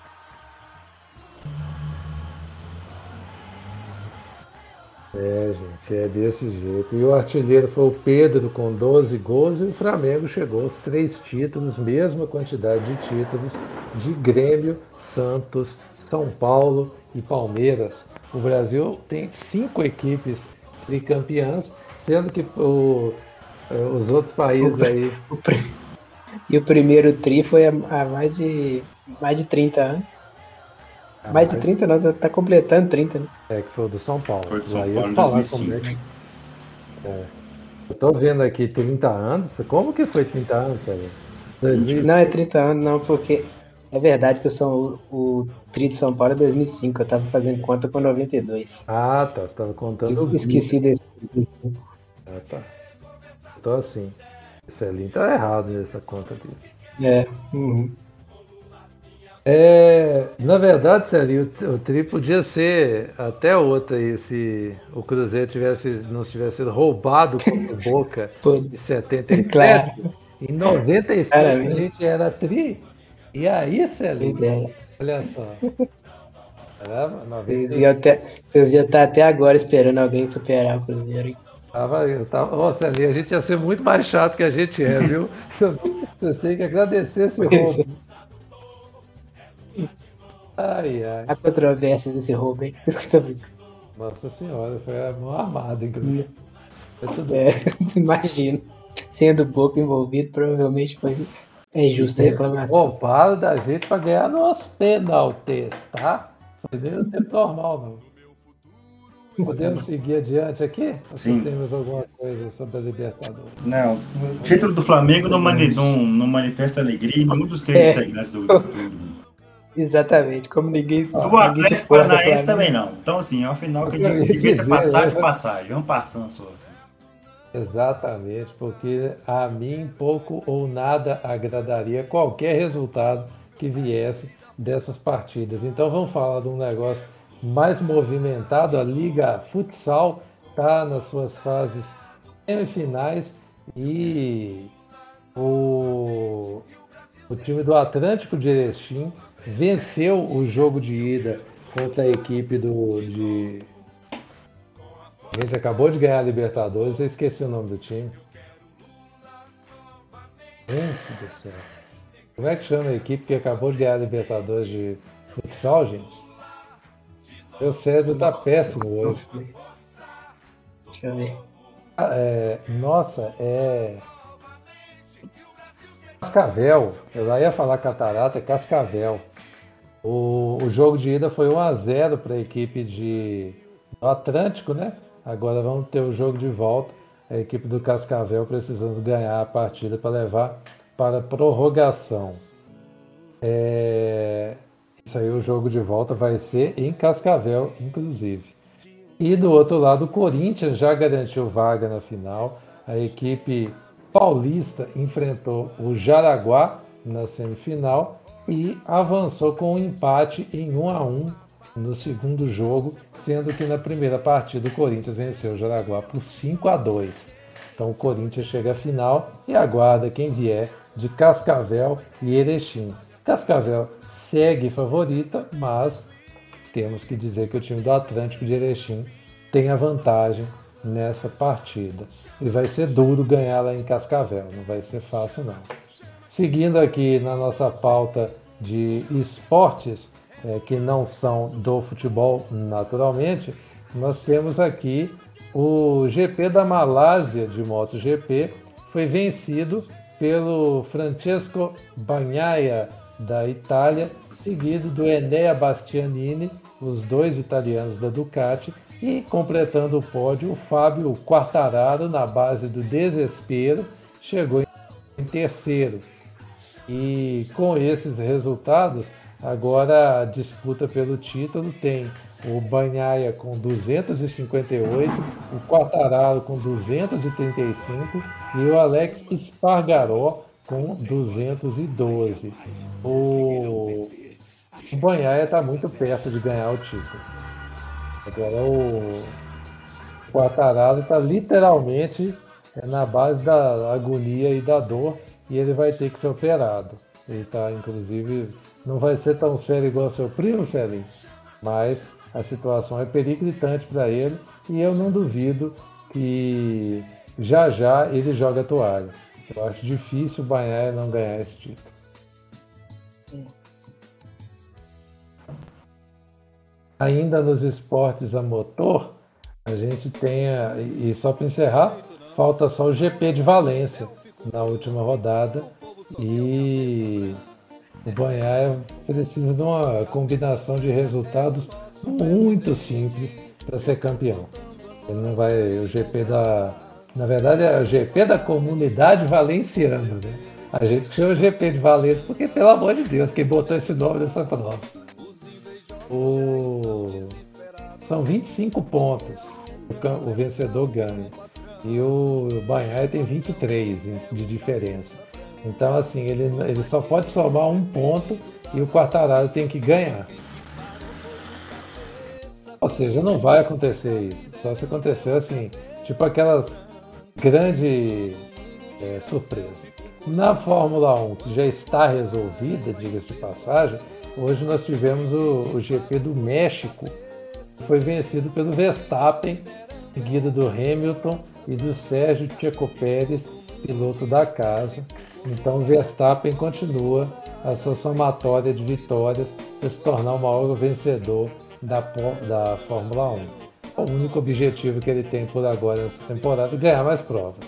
É, gente, é desse jeito. E o artilheiro foi o Pedro com 12 gols e o Flamengo chegou aos três títulos, mesma quantidade de títulos de Grêmio, Santos, São Paulo e Palmeiras. O Brasil tem cinco equipes tricampeãs, sendo que o, é, os outros países o, aí. O, *laughs* e o primeiro tri foi há, mais de mais de 30 anos. Ah, mais de 30 não, tá, tá, completando 30, né? É, que foi o do São Paulo. Foi do São aí Paulo, falar 2005. Como é é. Eu tô vendo aqui 30 anos. Como que foi 30 anos, sabe? 2000... Não, é 30 anos, não, porque é verdade que eu sou o, o Tri de São Paulo é 2005, eu tava fazendo conta com 92. Ah, tá, você tava contando. Es, esqueci desse. Ah, tá. Então assim, Celinho tá errado nessa conta dele. É, uhum. É, na verdade, Celinho, o, tri podia ser até outra aí, se o Cruzeiro tivesse, não tivesse sido roubado com o Boca *laughs* em 77. Claro. Em 97 a gente era tri e aí, Celinho, olha só. Vocês iam, até, vocês iam estar até agora esperando alguém superar o Cruzeiro. Tava, eu tava, Celinho, a gente ia ser muito mais chato que a gente é, viu? *laughs* Vocês têm que agradecer esse roubo. Ai, ai. A controvérsia desse roubo, hein? Nossa senhora, foi a mão armada, inclusive. Foi tudo é, *laughs* imagino. Sendo pouco envolvido, provavelmente foi é justa a reclamação. Roubaram da gente para ganhar nos penaltis, tá? Foi nem o tempo normal, não. Podemos seguir adiante aqui? Sim. temos alguma coisa sobre a Libertadores? Não. O título do Flamengo não, mani não, não manifesta alegria em nenhum dos três é. integrantes do, do, Exatamente, como ninguém, do Atlético Paranaense também não. Então, assim, é uma final que devia ter passado de passagem. Vamos passando só. Exatamente, porque a mim pouco ou nada agradaria qualquer resultado que viesse dessas partidas. Então vamos falar de um negócio mais movimentado. A Liga Futsal está nas suas fases semifinais e o, o time do Atlântico de Erechim venceu o jogo de ida contra a equipe do, de a gente acabou de ganhar a Libertadores, eu esqueci o nome do time. Gente do céu. Como é que chama a equipe que acabou de ganhar a Libertadores de futsal, gente? Meu cérebro tá péssimo hoje. Deixa eu ver. Ah, é, nossa, é. Cascavel. Eu já ia falar catarata, é Cascavel. O, o jogo de ida foi 1x0 para a equipe de do Atlântico, né? Agora vamos ter o jogo de volta. A equipe do Cascavel precisando ganhar a partida para levar para prorrogação. É... Isso aí, o jogo de volta vai ser em Cascavel, inclusive. E do outro lado, o Corinthians já garantiu vaga na final. A equipe paulista enfrentou o Jaraguá na semifinal e avançou com um empate em 1 a 1 no segundo jogo, sendo que na primeira partida o Corinthians venceu o Jaraguá por 5 a 2. Então o Corinthians chega à final e aguarda quem vier de Cascavel e Erechim. Cascavel segue favorita, mas temos que dizer que o time do Atlântico de Erechim tem a vantagem nessa partida. E vai ser duro ganhar lá em Cascavel, não vai ser fácil não. Seguindo aqui na nossa pauta de esportes é, que não são do futebol naturalmente, nós temos aqui o GP da Malásia de MotoGP, foi vencido pelo Francesco Bagnaia da Itália, seguido do Enea Bastianini, os dois italianos da Ducati, e completando o pódio, o Fábio Quartararo, na base do desespero, chegou em terceiro. E com esses resultados, agora a disputa pelo título tem o Banhaia com 258, o Quartararo com 235 e o Alex Espargaró com 212. O, o Banhaia está muito perto de ganhar o título. Agora o Quartararo está literalmente é, na base da agonia e da dor e ele vai ter que ser operado. Ele está, inclusive, não vai ser tão sério igual seu primo, Celinho, mas a situação é periclitante para ele e eu não duvido que já já ele joga a toalha. Eu acho difícil o Banhaia não ganhar esse título. Ainda nos esportes a motor, a gente tem, a, e só para encerrar, falta só o GP de Valência na última rodada e o Banhaia precisa de uma combinação de resultados muito simples para ser campeão. Ele não vai. O GP da. Na verdade, é o GP da comunidade valenciana, né? A gente chama GP de Valência porque, pelo amor de Deus, quem botou esse nome nessa prova. O... São 25 pontos. O, vencedor ganha. E o Banhaia tem 23 de diferença. Então, assim, ele, ele só pode somar um ponto e o Quartararo tem que ganhar. Ou seja, não vai acontecer isso. Só se acontecer assim, tipo aquelas grandes é, surpresas. Na Fórmula 1, que já está resolvida, diga-se de passagem, hoje nós tivemos o, o GP do México, que foi vencido pelo Verstappen, seguido do Hamilton e do Sérgio Checo Pérez, piloto da casa. Então Verstappen continua a sua somatória de vitórias para se tornar o maior vencedor da, da Fórmula 1. O único objetivo que ele tem por agora nessa temporada é ganhar mais provas.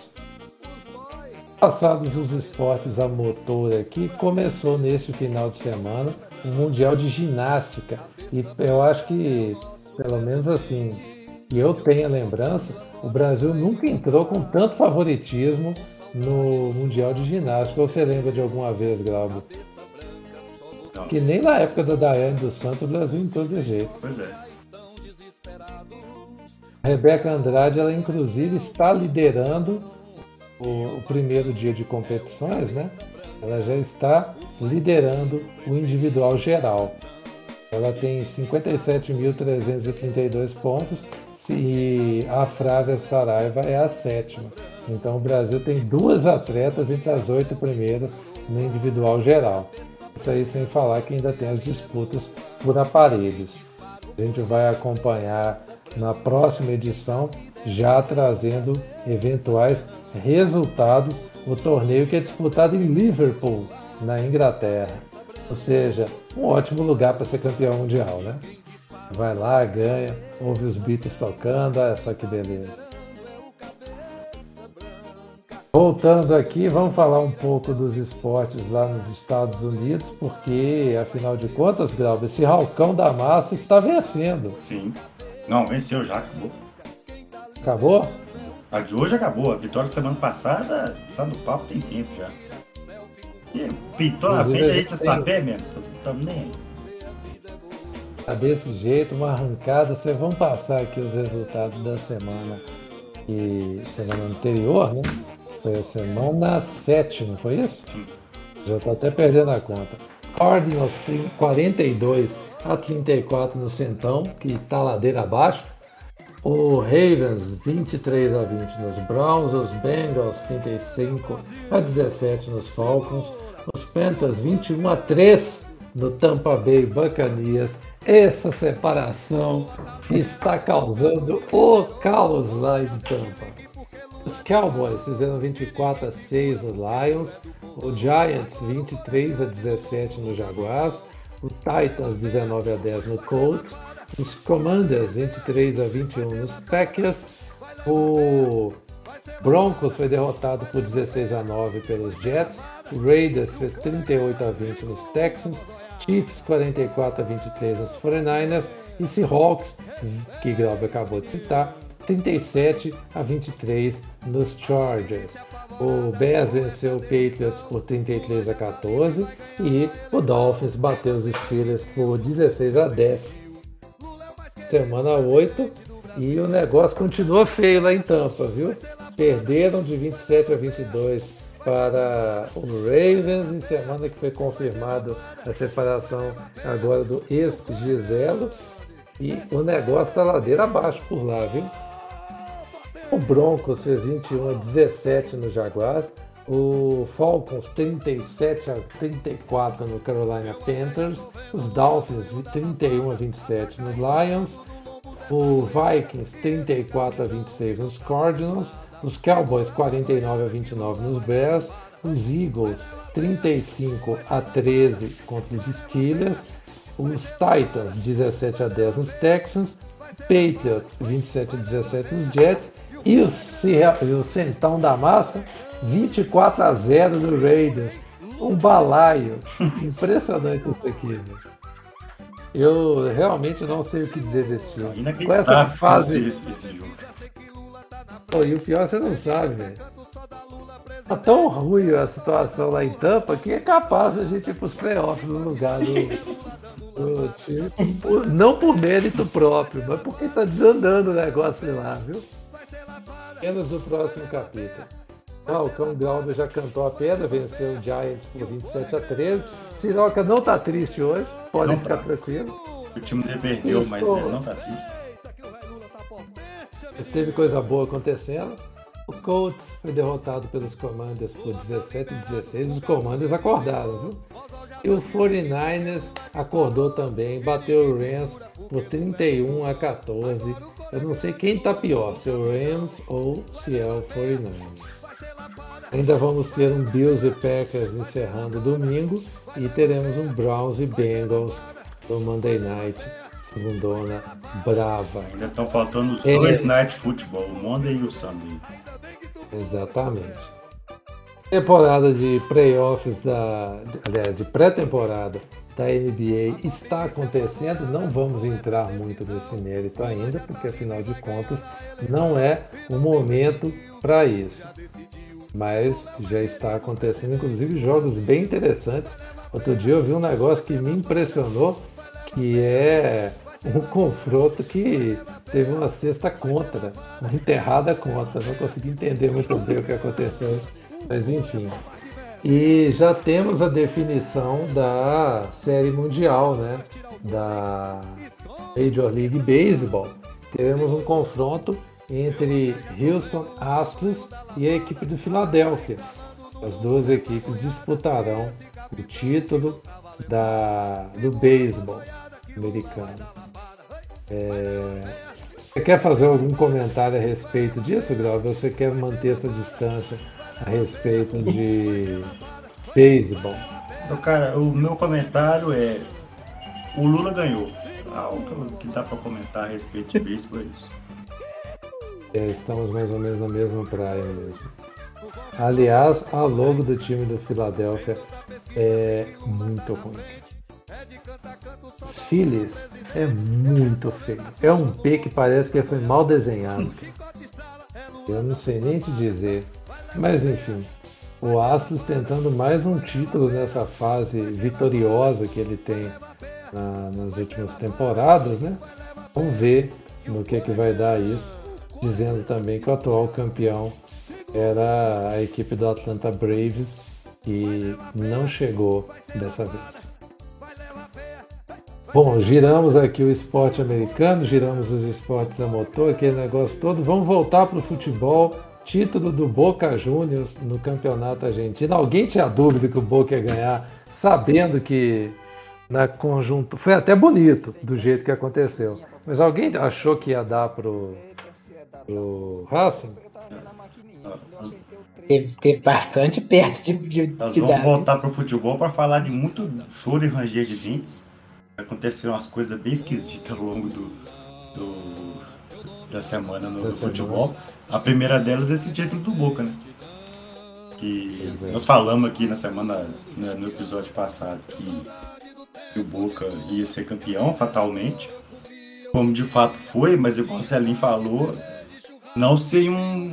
Passados os esportes a motor aqui, começou neste final de semana o Mundial de Ginástica. E eu acho que, pelo menos assim, que eu tenha lembrança, o Brasil nunca entrou com tanto favoritismo no Mundial de Ginástica. Você lembra de alguma vez, Glauber? Que nem na época da Daiane dos Santos o Brasil entrou de jeito. Pois é. A Rebeca Andrade, ela inclusive está liderando o, o primeiro dia de competições, né? Ela já está liderando o individual geral. Ela tem 57.332 pontos e a Frávia Saraiva é a sétima. Então o Brasil tem duas atletas entre as oito primeiras no individual geral. Isso aí sem falar que ainda tem as disputas por aparelhos. A gente vai acompanhar na próxima edição, já trazendo eventuais resultados. O torneio que é disputado em Liverpool, na Inglaterra. Ou seja, um ótimo lugar para ser campeão mundial, né? Vai lá, ganha, ouve os Beatles tocando, olha só que beleza. Voltando aqui, vamos falar um pouco dos esportes lá nos Estados Unidos, porque, afinal de contas, Grau, esse Ralcão da Massa está vencendo. Sim. Não, venceu já, acabou. Acabou? A de hoje acabou. A vitória da semana passada tá no papo tem tempo já. E pintou na frente, a gente está bem mesmo. Estamos nem aí. Tá desse jeito, uma arrancada. Vocês vão passar aqui os resultados da semana e semana anterior, né? Foi a semana 7, não foi isso? Já tô até perdendo a conta. Cardinals 42 a 34 no Centão, que tá ladeira abaixo. O Ravens 23 a 20 nos Browns, os Bengals 35 a 17 nos Falcons, os Panthers 21 a 3 no Tampa Bay Buccaneers. Essa separação está causando o caos lá em Tampa. Os Cowboys fizeram 24 a 6 no Lions, o Giants 23 a 17 no Jaguars, o Titans 19 a 10 no Colts, os Commanders 23 a 21 nos Packers, o Broncos foi derrotado por 16 a 9 pelos Jets, o Raiders fez 38 a 20 nos Texans, Chiefs 44 a 23 nos 49ers e Seahawks, que Grove acabou de citar, 37 a 23 nos Chargers. O Bears venceu o Patriots por 33 a 14 e o Dolphins bateu os Steelers por 16 a 10. Semana 8 e o negócio continua feio lá em Tampa, viu? Perderam de 27 a 22 para o Ravens em semana que foi confirmado a separação agora do ex-Giselo e o negócio está ladeira abaixo por lá, viu? O Broncos fez 21 a 17 no Jaguars. O Falcons 37 a 34 no Carolina Panthers. Os Dolphins 31 a 27 no Lions. O Vikings 34 a 26 nos Cardinals. Os Cowboys 49 a 29 nos Bears. Os Eagles 35 a 13 contra os Steelers. Os Titans 17 a 10 nos Texans. Patriots 27 a 17 nos Jets e o, o Centão da Massa, 24 a 0 no Raiders. Um balaio. *laughs* Impressionante isso aqui, velho. Eu realmente não sei o que dizer desse time. Com essa *laughs* fase. Esse, esse jogo. Pô, e o pior você não sabe, velho. Tá tão ruim a situação lá em Tampa que é capaz a gente ir pros playoffs no lugar do, do time. Não por mérito próprio, mas porque tá desandando o negócio lá, viu? Cenas do próximo capítulo. Ah, o Cão Glauber já cantou a pedra, venceu o Giants por 27 a 13. Siroca não tá triste hoje, pode não ficar tá. tranquilo. O time dele perdeu, mas ele não tá triste. Teve coisa boa acontecendo. O Colts foi derrotado pelos Commanders por 17 a 16. Os Commanders acordaram, viu? E o 49ers acordou também, bateu o Rams por 31 a 14 eu não sei quem está pior, se é o Rams ou se é o 49ers. Ainda vamos ter um Bills e Packers encerrando domingo e teremos um Browns e Bengals no Monday Night, segundona brava. Ainda estão faltando os é... dois Night Football, o Monday e o Sunday. Exatamente. Temporada de playoffs da, aliás, de pré-temporada da NBA está acontecendo. Não vamos entrar muito nesse mérito ainda, porque afinal de contas não é o momento para isso. Mas já está acontecendo, inclusive, jogos bem interessantes. Outro dia eu vi um negócio que me impressionou, que é um *laughs* confronto que teve uma cesta contra, uma enterrada contra. Não consegui entender muito bem o que aconteceu, mas enfim. E já temos a definição da Série Mundial, né? Da Major League Baseball. Teremos um confronto entre Houston Astros e a equipe do Filadélfia. As duas equipes disputarão o título da, do beisebol americano. É, você quer fazer algum comentário a respeito disso, Grau? Você quer manter essa distância a respeito de beisebol. cara, o meu comentário é o Lula ganhou. Algo que dá para comentar a respeito de beisebol é isso. É, estamos mais ou menos na mesma praia mesmo. Aliás, a logo do time do Philadelphia é muito ruim. Phillies é muito feio. É um P que parece que foi mal desenhado. Eu não sei nem te dizer. Mas enfim, o Astros tentando mais um título nessa fase vitoriosa que ele tem na, nas últimas temporadas, né? Vamos ver no que, é que vai dar isso. Dizendo também que o atual campeão era a equipe do Atlanta Braves e não chegou dessa vez. Bom, giramos aqui o esporte americano, giramos os esportes a motor, aquele negócio todo. Vamos voltar para o futebol. Título do Boca Juniors no campeonato argentino. Alguém tinha dúvida que o Boca ia ganhar, sabendo que na conjunto. Foi até bonito do jeito que aconteceu. Mas alguém achou que ia dar pro, pro Racing? Teve, teve bastante perto de, de, Nós de vamos dar. voltar pro futebol para falar de muito choro e ranger de dentes. Aconteceram umas coisas bem esquisitas ao longo do, do- da semana no, Da futebol. A primeira delas é esse título do Boca, né? Que é. nós falamos aqui na semana, né, no episódio passado, que, que o Boca ia ser campeão fatalmente. Como de fato foi, mas igual o Celim falou, não sem um,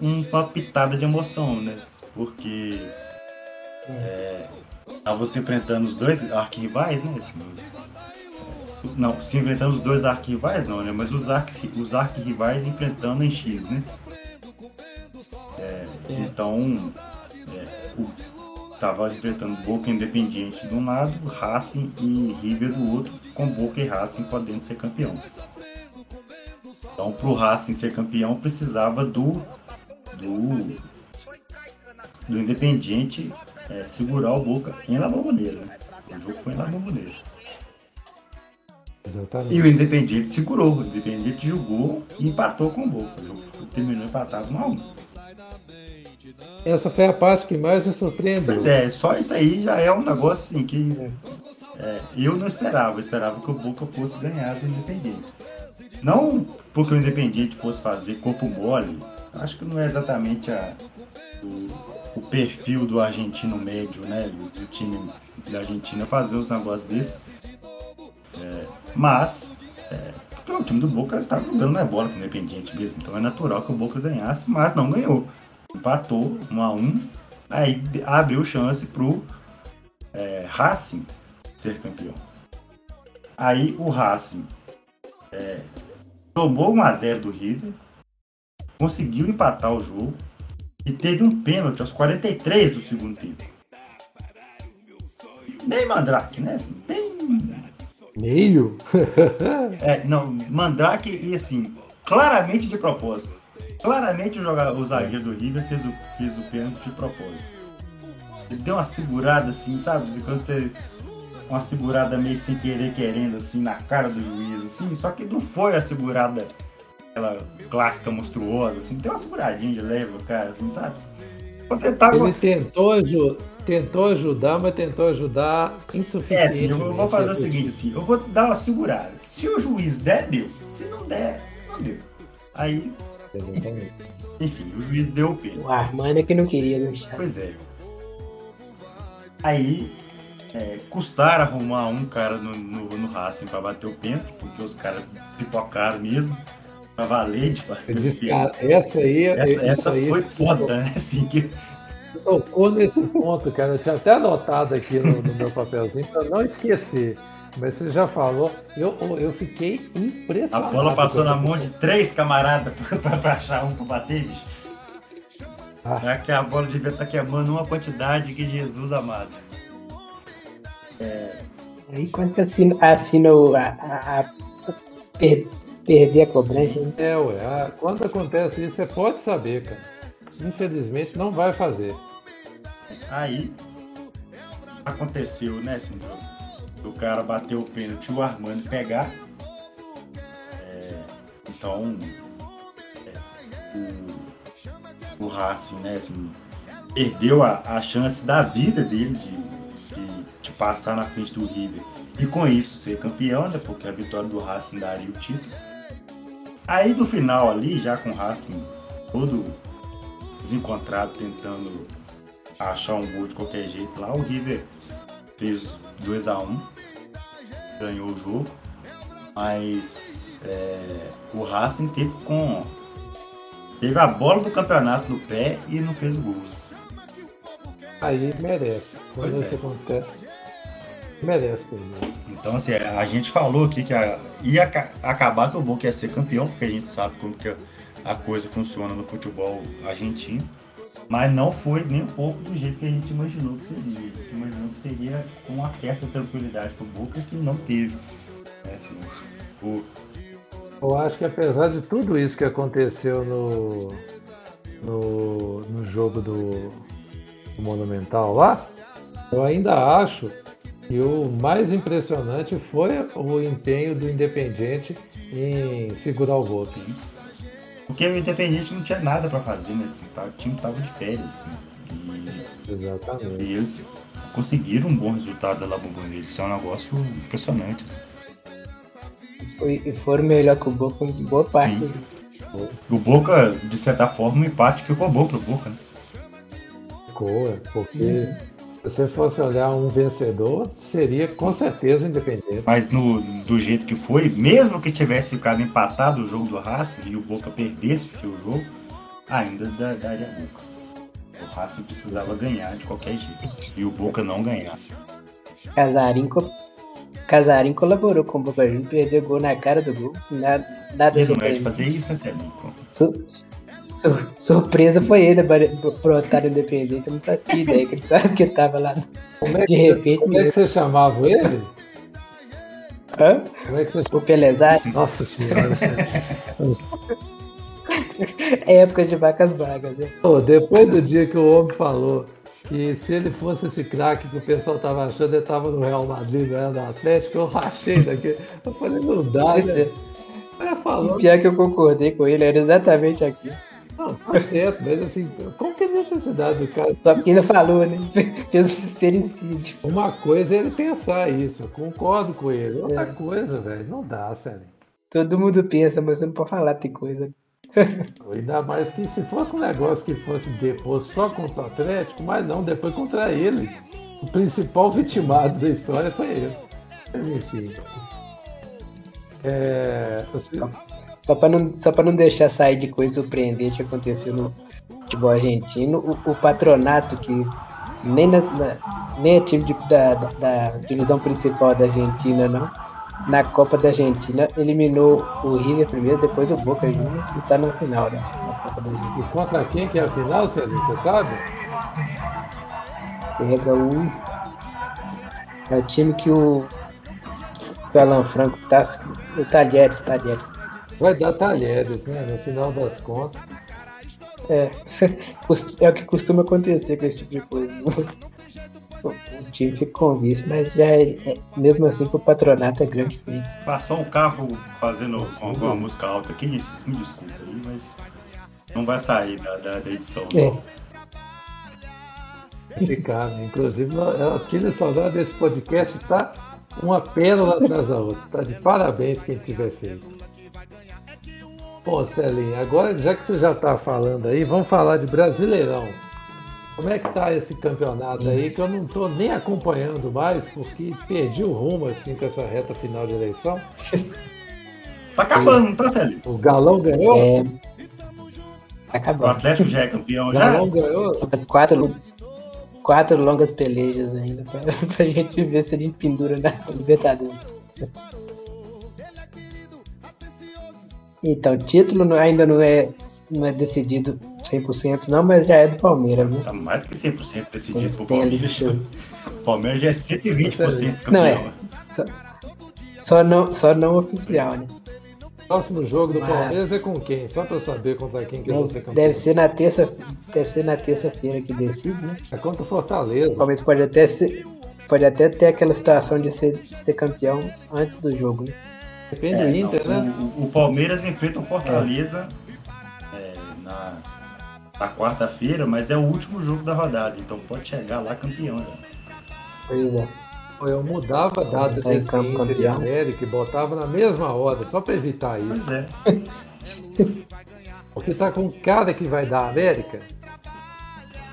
um- uma pitada de emoção, né? Porque é, tava se enfrentando os dois arquirrivais, né? assim, é, não, se enfrentando os dois arquirrivais não, né? Mas os, arqui, os arquirrivais enfrentando em X, né? É, então, é, o, tava enfrentando Boca Independiente de um lado, Racing e River do outro, com Boca e Racing podendo ser campeão. Então, pro Racing ser campeão, precisava do do, do Independiente é, segurar o Boca em La Bombonera. Né? O jogo foi em La Bombonera. Exatamente. E o Independiente segurou. O Independiente jogou e empatou com o Boca. O jogo terminou empatado 1 a 1 Essa foi a parte que mais me surpreendeu. Pois é, só isso aí já é um negócio assim que é, eu não esperava. Eu esperava que o Boca fosse ganhar do Independiente. Não porque o Independiente fosse fazer corpo mole, acho que não é exatamente a, o, o perfil do argentino médio, né? Do, time da Argentina fazer uns negócios desses. É, mas, é, o time do Boca estava jogando na bola com o Independiente mesmo, então é natural que o Boca ganhasse, mas não ganhou. Empatou 1 a 1 aí abriu chance pro é, Racing ser campeão. Aí o Racing é, tomou 1 a 0 do River, conseguiu empatar o jogo e teve um pênalti aos 43 do segundo tempo. Bem mandrake, né? Assim, bem Meio? *laughs* é, não, Mandrake e assim, claramente de propósito. Claramente o, o zagueiro do River fez o, fez o pênalti de propósito. Ele deu uma segurada assim, sabe? Quando você. Uma segurada meio sem querer, querendo, assim, na cara do juiz, assim, só que não foi a segurada aquela clássica monstruosa, assim, deu uma seguradinha de leve, cara, assim, sabe? Quando ele tentou, aju- tentou ajudar, mas tentou ajudar insuficientemente. É, assim, eu vou fazer o seguinte, assim, eu vou dar uma segurada. Se o juiz der, deu. Se não der, não deu. Aí, Exatamente. enfim, o juiz deu o pênalti. O Armani é que não queria no chat. Pois é. Aí, é, custaram arrumar um cara no, no, no Racing pra bater o pênalti, porque os caras pipocaram mesmo, pra valer de disse, cara, essa aí, Essa, isso essa aí foi foda, né? Assim, que tocou nesse ponto, cara. Eu tinha até anotado aqui no, no meu papelzinho para não esquecer. Mas você já falou, eu, eu fiquei a impressionado. bola passou na mão de três camaradas pra, pra, pra achar um pra bater, bicho. Ah. É que a bola devia estar queimando uma quantidade que Jesus amado. Aí quando assina, assina o- a, a- a- perder a cobrança, hein? É, ué. Quando acontece isso, você pode saber, cara. Infelizmente, não vai fazer. Aí aconteceu, né, assim, do, cara bater o pênalti o Armando pegar. É, então é, o, o Racing, né, assim, perdeu a, a chance da vida dele de, passar na frente do River e com isso ser campeão, né? Porque a vitória do Racing daria o título. Aí no final ali, já com o Racing todo desencontrado, tentando achar um gol de qualquer jeito lá, o River fez 2 a 1 um, ganhou o jogo, mas é, o Racing teve com teve a bola do campeonato no pé e não fez o gol. Aí merece. Quando pois isso é. acontece, merece. Então, assim, a gente falou aqui que a, ia acabar que o Boca ia ser campeão, porque a gente sabe como que a coisa funciona no futebol argentino. Mas não foi nem um pouco do jeito que a gente imaginou que seria. A gente imaginou que seria com uma certa tranquilidade pro Boca que não teve. Né? Assim, o... Eu acho que apesar de tudo isso que aconteceu no, no, no jogo do, do Monumental lá, eu ainda acho que o mais impressionante foi o empenho do Independente em segurar o gol. Porque o Independente não tinha nada para fazer, né? Assim, tá, o time tava de férias. Assim, e, Exatamente. E eles conseguiram um bom resultado da La Bombonera. Isso é um negócio impressionante. Assim. E foram melhor que o Boca em boa parte. Sim. O Boca, de certa forma, o empate ficou bom pro Boca, né? Ficou, é, porque uhum. Se você fosse olhar um vencedor, seria com certeza independente. Mas no, do jeito que foi, mesmo que tivesse ficado empatado o jogo do Racing e o Boca perdesse o seu jogo, ainda daria Boca. O Racing precisava ganhar de qualquer jeito. E o Boca não ganhar. Casarim, Casarim colaborou com o Boca Juniors, perdeu gol na cara do gol. Nada, nada Ele não é de fazer isso, né, Celinho? Surpresa foi ele pro otário independente. Eu não sabia ideia que ele sabe que tava lá. É de repente. Como é que você chamava ele? Hã? Como é que você... O Pelezari? Nossa senhora. é *laughs* época de vacas vagas, né? Depois do dia que o homem falou que se ele fosse esse craque que o pessoal tava achando, ele tava no Real Madrid, não era no Atlético, eu rachei daqui. Eu falei, não dá, né? É. Falou. E pior que eu concordei com ele, era exatamente aquilo. Não, tá certo, mas assim, qual que é a necessidade do cara? Só porque ele falou, né? *laughs* Fez sincericídio. Uma coisa é ele pensar isso, eu concordo com ele. Outra é. coisa, velho, não dá, sério. Todo mundo pensa, mas você não pode falar, tem coisa. *laughs* Ainda mais que se fosse um negócio que fosse depois só contra o Atlético, mas não, depois contra ele. O principal vitimado da história foi ele. Enfim. É, você... Só para não, só não deixar sair de coisa surpreendente que aconteceu no futebol argentino, o, o patronato que nem, na, na, nem é time de, da, da, divisão principal da Argentina, não. Na Copa da Argentina eliminou o River primeiro, depois o Boca Juniors e tá na final, né? Na Copa da Argentina. E contra quem que é a final, César? Você sabe? Pega o. É o time que o, o Alan Franco tá. O Talheres, Talheres vai dar talheres, né? No final das contas. É, *laughs* é o que costuma acontecer com esse tipo de coisa. O time fica com vice, mas já é, é, mesmo assim que o patronato é grande feito. Passou um carro fazendo alguma música alta aqui, gente, me desculpa aí, mas não vai sair da, da, da edição. É. Ficar, né? Inclusive, aqui nessa hora desse podcast está uma pérola atrás da outra. Está de parabéns quem tiver feito. Bom, Celinho, agora já que você já está falando aí, vamos falar de Brasileirão. Como é que tá esse campeonato aí, que eu não estou nem acompanhando mais, porque perdi o rumo assim com essa reta final de eleição. *laughs* Tá acabando, não tá, Celinho? O Galão ganhou? É... Tá acabando. O Atlético já é campeão, o já? Galão ganhou? Quatro, quatro longas pelejas ainda, pra, *laughs* pra gente ver se ele pendura na Libertadores. Então, título ainda não é, não é decidido 100% não, mas já é do Palmeiras, viu? Tá mais do que 100% decidido pro Palmeiras. O *laughs* Palmeiras já é 120% campeão. Não, é. Só, só, não, só não oficial, né? Próximo jogo do mas... Palmeiras é com quem? Só pra eu saber contra quem que deve, ser campeão. Deve ser na terça, deve ser na terça-feira que decide, né? É contra o Fortaleza. O Palmeiras pode até ser, pode até ter aquela situação de ser, de ser campeão antes do jogo, né? Depende é, do Inter, não, né? O, o, Palmeiras enfrenta o Fortaleza é, na, na quarta-feira, mas é o último jogo da rodada, então pode chegar lá campeão já. Pois é. Eu mudava a data Tá em campo Inter e campeão. América e botava na mesma hora, só pra evitar isso. Pois é. *laughs* Porque tá com cara que vai dar América.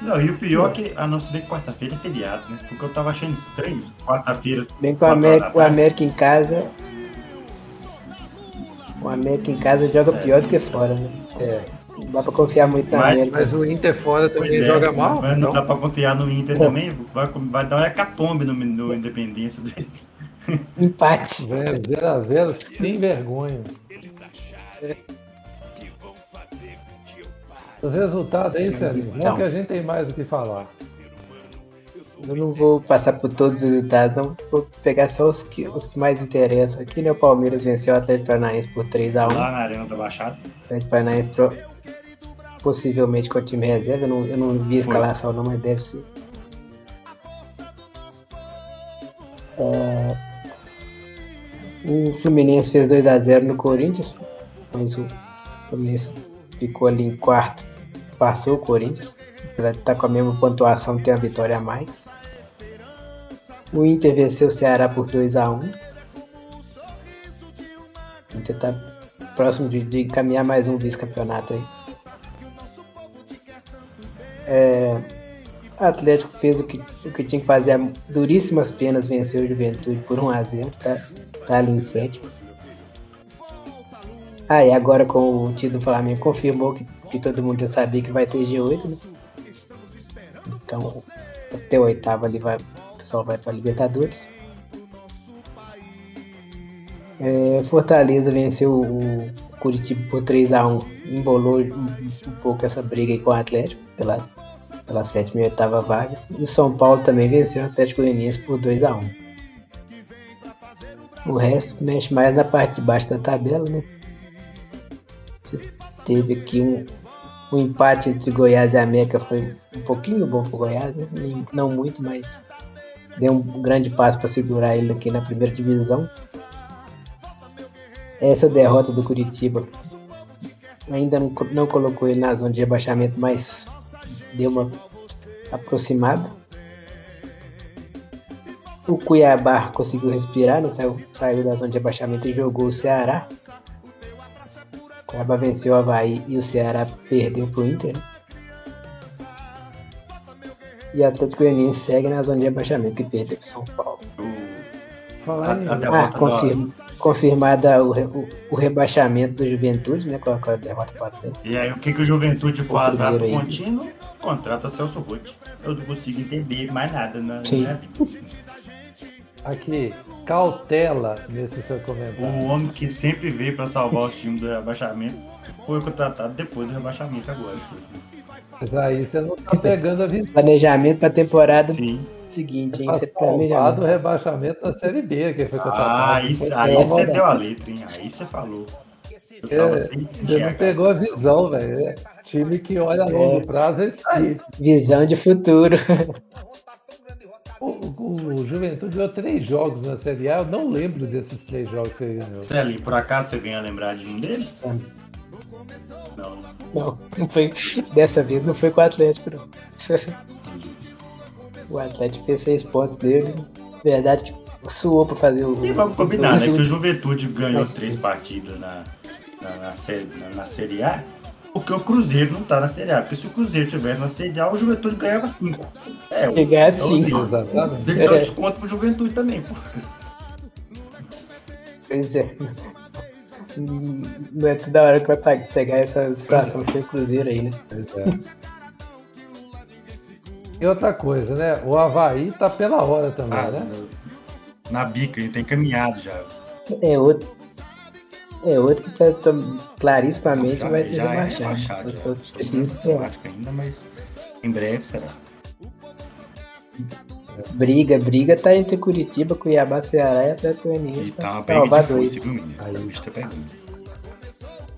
Não, e o pior é que, a não ser que quarta-feira é feriado, né? Porque eu tava achando estranho. Quarta-feira. Bem com horas América, o. América em casa. O América em casa joga pior do que fora, né? É. Não dá pra confiar muito na Mas- América. Mas o Inter fora Pois também é, joga mal. mas não então- dá pra confiar no Inter também. Vai, vai dar uma hecatombe no, no Independência dele. *laughs* Empate. Velho, 0x0, sem vergonha. Os resultados aí. Então. Não que a gente tem mais o que falar. Eu não vou passar por todos os resultados, não. Vou pegar só os que, os que mais interessam aqui, né? O Palmeiras venceu o Atlético Paranaense por 3x1. Lá na Arena da Baixada. O Atlético Paranaense pro- possivelmente com o time reserva. Eu não, eu não vi a escalação, não, mas deve ser. É, O Fluminense fez 2x0 no Corinthians, mas o Fluminense ficou ali em quarto, passou o Corinthians, apesar de estar com a mesma pontuação, tem a vitória a mais. O Inter venceu o Ceará por 2x1. O Inter tá próximo de, de encaminhar mais um vice-campeonato aí. É, o Atlético fez o que, o que tinha que fazer a duríssimas penas, venceu o Juventude por 1x0, tá, tá ali em sétimo. Ah, e agora com o título do Flamengo confirmou que, que todo mundo já sabia que vai ter G8, né? Então, até o oitavo ali vai, o pessoal vai para Libertadores. É, Fortaleza venceu o Curitiba por 3x1. Embolou um, pouco essa briga aí com o Atlético pela, pela sétima e oitava vaga. E o São Paulo também venceu o Atlético Goianiense por 2x1. O resto mexe mais na parte de baixo da tabela, né? Você teve aqui um, um empate entre Goiás e América foi um pouquinho bom pro Goiás, né? Não muito, mas deu um grande passo para segurar ele aqui na primeira divisão. Essa derrota do Curitiba ainda não, não colocou ele na zona de rebaixamento, mas deu uma aproximada. O Cuiabá conseguiu respirar, né? saiu, saiu da zona de rebaixamento e jogou o Ceará. O Cuiabá venceu o Havaí e o Ceará perdeu pro Inter. E o Atlético Goianiense segue na zona de rebaixamento, que perdeu pro São Paulo. A Ah, confirma, confirmada o, re- o- o rebaixamento do Juventude, né? Com a, com a derrota para o Atlético. E aí, o que, que o Juventude faz? primeiro Ato contínuo, contrata Celso Roth. Eu não consigo entender mais nada na, na Sim. minha vida. Aqui, cautela nesse seu comentário. O homem que sempre veio pra salvar os times do rebaixamento foi contratado depois do rebaixamento agora. Mas aí você não tá pegando a visão. Planejamento para a temporada Sim. seguinte, hein? Pra Isso é salvar do rebaixamento da Série B, que foi contratado. Ah, aí, Foi aí você da- deu a letra, hein? Aí você falou. É, Você não pegou a visão, velho. É, time que olha a longo É. prazo é isso aí. Visão de futuro. *laughs* O, o- Juventude ganhou três jogos na Série A. Eu não lembro desses três jogos que ele ganhou. Celinho, por acaso você vem a lembrar de um deles? Não. Não, não foi. Dessa vez não foi com o Atlético, não. O Atlético fez seis pontos dele. Verdade que suou para fazer o. E vamos os combinar, né? Que o. Juventude ganhou Mas- três partidas na, na, na série, na, na Série A, porque o Cruzeiro não tá na Série A. Porque se o Cruzeiro tivesse na Série A, o Juventude ganhava cinco. É, o Chegar então, sim. assim, Exatamente. tem que dar É. desconto pro Juventude também, pô. Pois é. Não é toda hora que vai pegar essa situação sem Cruzeiro aí, né? Pois é. E outra coisa, né? O Havaí tá pela hora também, Ah, né? na bica, ele tem caminhado já. É outro. É outro que tá, tá clarissimamente vai ser é rebaixado. rebaixado. Só- precisa não é esperar. automático ainda, mas em breve será. Briga, briga tá entre Curitiba, Cuiabá, Ceará e Atlético Goianiense tá salvar de dois. foice, viu, menino? Aí. O bicho tá pegando.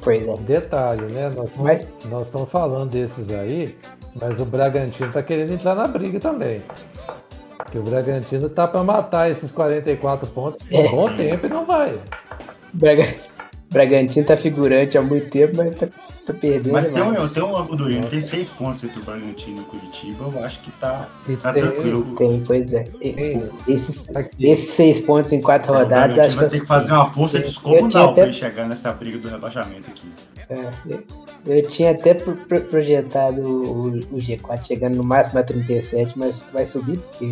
Pois é. Detalhe, né? Nós, Mas- nós estamos falando desses aí, mas o Bragantino tá querendo entrar na briga também. Porque o Bragantino tá para matar esses 44 pontos por um É. bom tempo e não vai. Braga... Bragantino tá figurante há muito tempo, mas tá, tá perdendo. Mas tem um, tem um Algoduino, tem seis pontos entre o Bragantino e o Curitiba. Eu acho que tá, tá tem- tranquilo. Tem, pois é. E- Tem. Esse, esses seis pontos em quatro O rodadas, acho vai que ter que fazer uma força Eu- descomunal pra até- ele chegar nessa briga do rebaixamento aqui. É, eu- tinha até pro- pro- projetado o, o G4 chegando no máximo a 37, mas vai subir, porque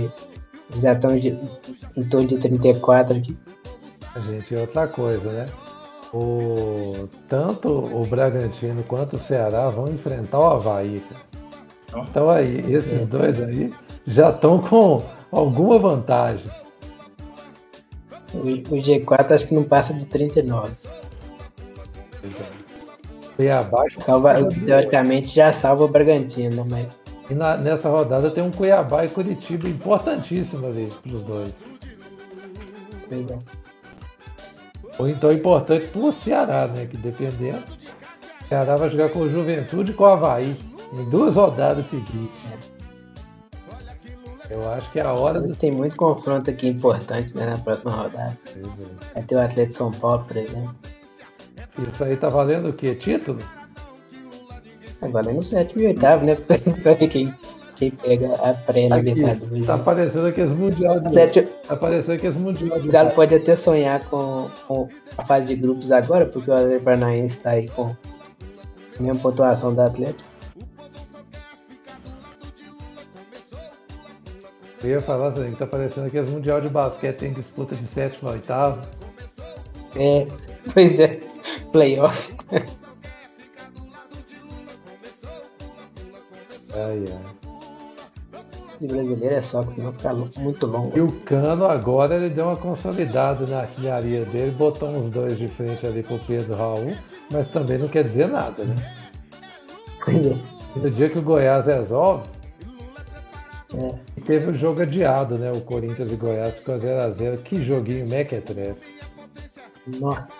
eles já estão em torno de 34 aqui. Gente, e outra coisa, né? O, tanto o Bragantino quanto o Ceará vão enfrentar o Havaí. cara. Então aí, esses dois aí já estão com alguma vantagem. O, o G4 acho que não passa de 39. Cuiabá, Salva, o que teoricamente já salva o Bragantino? Mas e na- nessa rodada tem um Cuiabá e Curitiba importantíssimo ali para os dois. pois é. Ou então importante para o Ceará, né? Que dependendo, o Ceará vai jogar com o Juventude e com o Havaí em duas rodadas seguidas. Eu acho que é a hora do. tem muito confronto aqui importante né, na próxima rodada. Vai ter o Atlético de São Paulo, por exemplo. Isso aí tá valendo o quê? Título? Tá valendo o sétimo e oitavo, né? *laughs* Pra quem, quem pega a pré-libertadores. tá aparecendo aqui as mundial de. Sete- Tá aparecendo aqui as mundial de. O Galo pode até sonhar com, com a fase de grupos agora, porque o Atlético Paranaense está aí com a mesma pontuação do Atlético. Eu ia falar assim, que tá aparecendo aqui as mundial de basquete tem disputa de sétimo a oitavo. É, pois é, playoff. Ai, ai. De brasileiro é só, que senão fica muito longo. E o Cano agora ele deu uma consolidada na artilharia dele, botou uns dois de frente ali pro Pedro Raul, mas também não quer dizer nada, né? Pois é. E no dia que o Goiás resolve, é. e teve o jogo adiado, né? O Corinthians e Goiás ficou 0x0. Que joguinho mequetrefe. Nossa.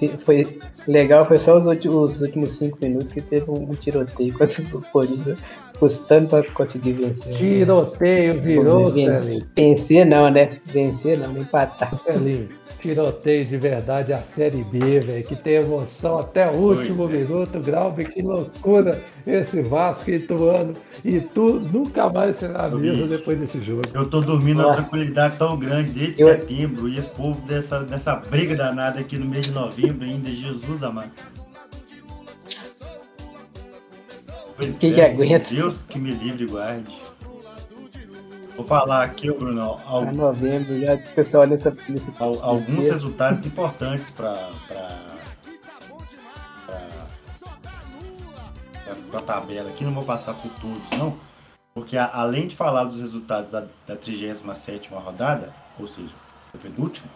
E Foi legal, foi só os últimos, os últimos cinco minutos que teve um, um tiroteio quase o Corinthians custando pra conseguir vencer. Tiroteio virou, vencer, vencer não, né? Vencer não, empatar. Celinho. Tiroteio de verdade a Série B, velho, que tem emoção até o último Pois é. minuto. Grauber, que loucura esse Vasco Ituano. E tu nunca mais será mesmo depois desse jogo. Eu tô dormindo uma Nossa. tranquilidade tão grande desde Eu- setembro e esse povo dessa, dessa briga danada aqui no mês de novembro ainda, Jesus amado. Pois Quem que aguenta? Deus que me livre e guarde. Vou falar aqui, Bruno, Pra novembro já o pessoal nessa. nessa al- alguns resultados importantes para a tabela aqui, não vou passar por todos não, porque a- além de falar dos resultados da, da 37ª rodada, ou seja, o penúltimo,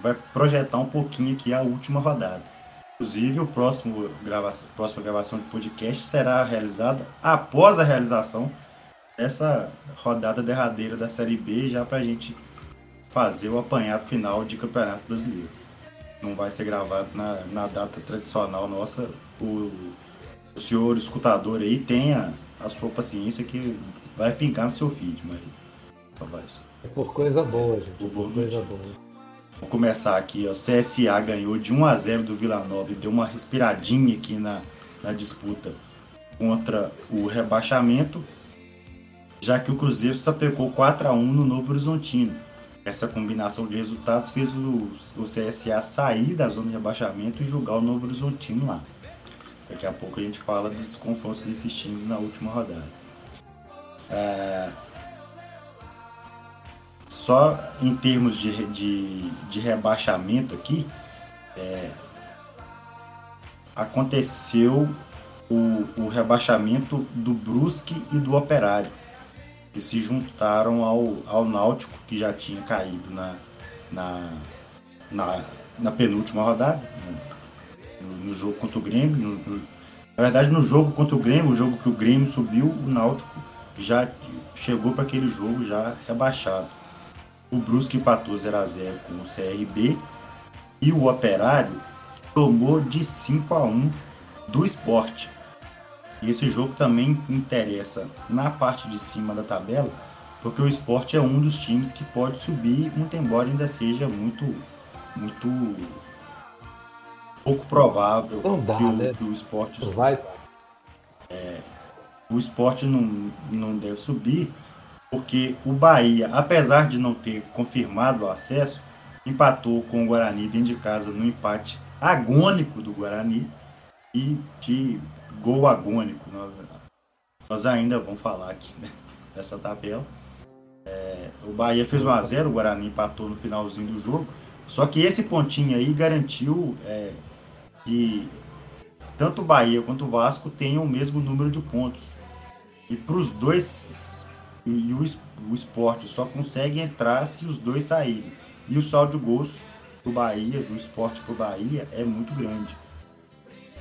vai projetar um pouquinho aqui a última rodada. Inclusive, o próximo grava próxima gravação de podcast será realizada após a realização dessa rodada derradeira da Série B, já para a gente fazer o apanhado final de Campeonato Brasileiro. Não vai ser gravado na, na data tradicional nossa. O, o senhor escutador aí tenha a sua paciência que vai pincar no seu feed, mas só vai. É por coisa boa, gente. Por Por coisa boa. Vou começar aqui, ó. CSA ganhou de 1 a 0 do Vila Nova e deu uma respiradinha aqui na, na disputa contra o rebaixamento, já que o Cruzeiro sapecou 4 a 1 no Novo Horizontino. Essa combinação de resultados fez o, o CSA sair da zona de rebaixamento e jogar o Novo Horizontino lá. Daqui a pouco a gente fala dos confrontos desses times na última rodada. É, só em termos de, de, de rebaixamento aqui, é, aconteceu o, o rebaixamento do Brusque e do Operário, que se juntaram ao, ao Náutico, que já tinha caído na, na, na, na penúltima rodada, no, no jogo contra o Grêmio. no- no- na verdade, no jogo contra o Grêmio, o jogo que o Grêmio subiu, o Náutico já chegou para aquele jogo já rebaixado. O Brusque empatou 0 a 0 com o CRB e o Operário tomou de 5 a 1 do esporte. E esse jogo também interessa na parte de cima da tabela, porque o esporte é um dos times que pode subir, muito embora ainda seja muito, muito pouco provável dá, que, o, né? que o esporte Não vai. é, o esporte não, não deve subir, porque o Bahia, apesar de não ter confirmado o acesso, empatou com o Guarani dentro de casa no empate agônico do Guarani e de gol agônico. Nós, ainda vamos falar aqui né, *laughs* dessa tabela. É, o Bahia fez 1 a 0 o Guarani empatou no finalzinho do jogo. Só que esse pontinho aí garantiu é, que tanto o Bahia quanto o Vasco tenham o mesmo número de pontos. E para os dois, e o, esporte só consegue entrar se os dois saírem. E o saldo de gols do Bahia, do esporte para o Bahia, é muito grande.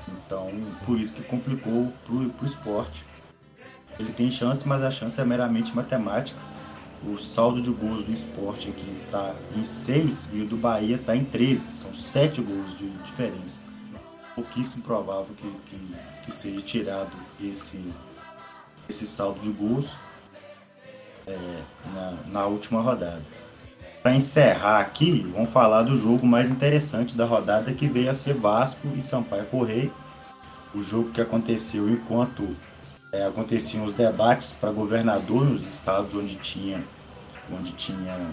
Então, por isso que complicou para o esporte. Ele tem chance, mas a chance é meramente matemática. O saldo de gols do esporte aqui está em 6 e o do Bahia está em 13. São 7 gols de diferença. Pouquíssimo provável que, que, que seja tirado esse, esse saldo de gols é, na, na última rodada. Para encerrar aqui, vamos falar do jogo mais interessante da rodada que veio a ser Vasco e Sampaio Correia. O jogo que aconteceu enquanto é, aconteciam os debates para governador nos estados onde tinha, onde tinha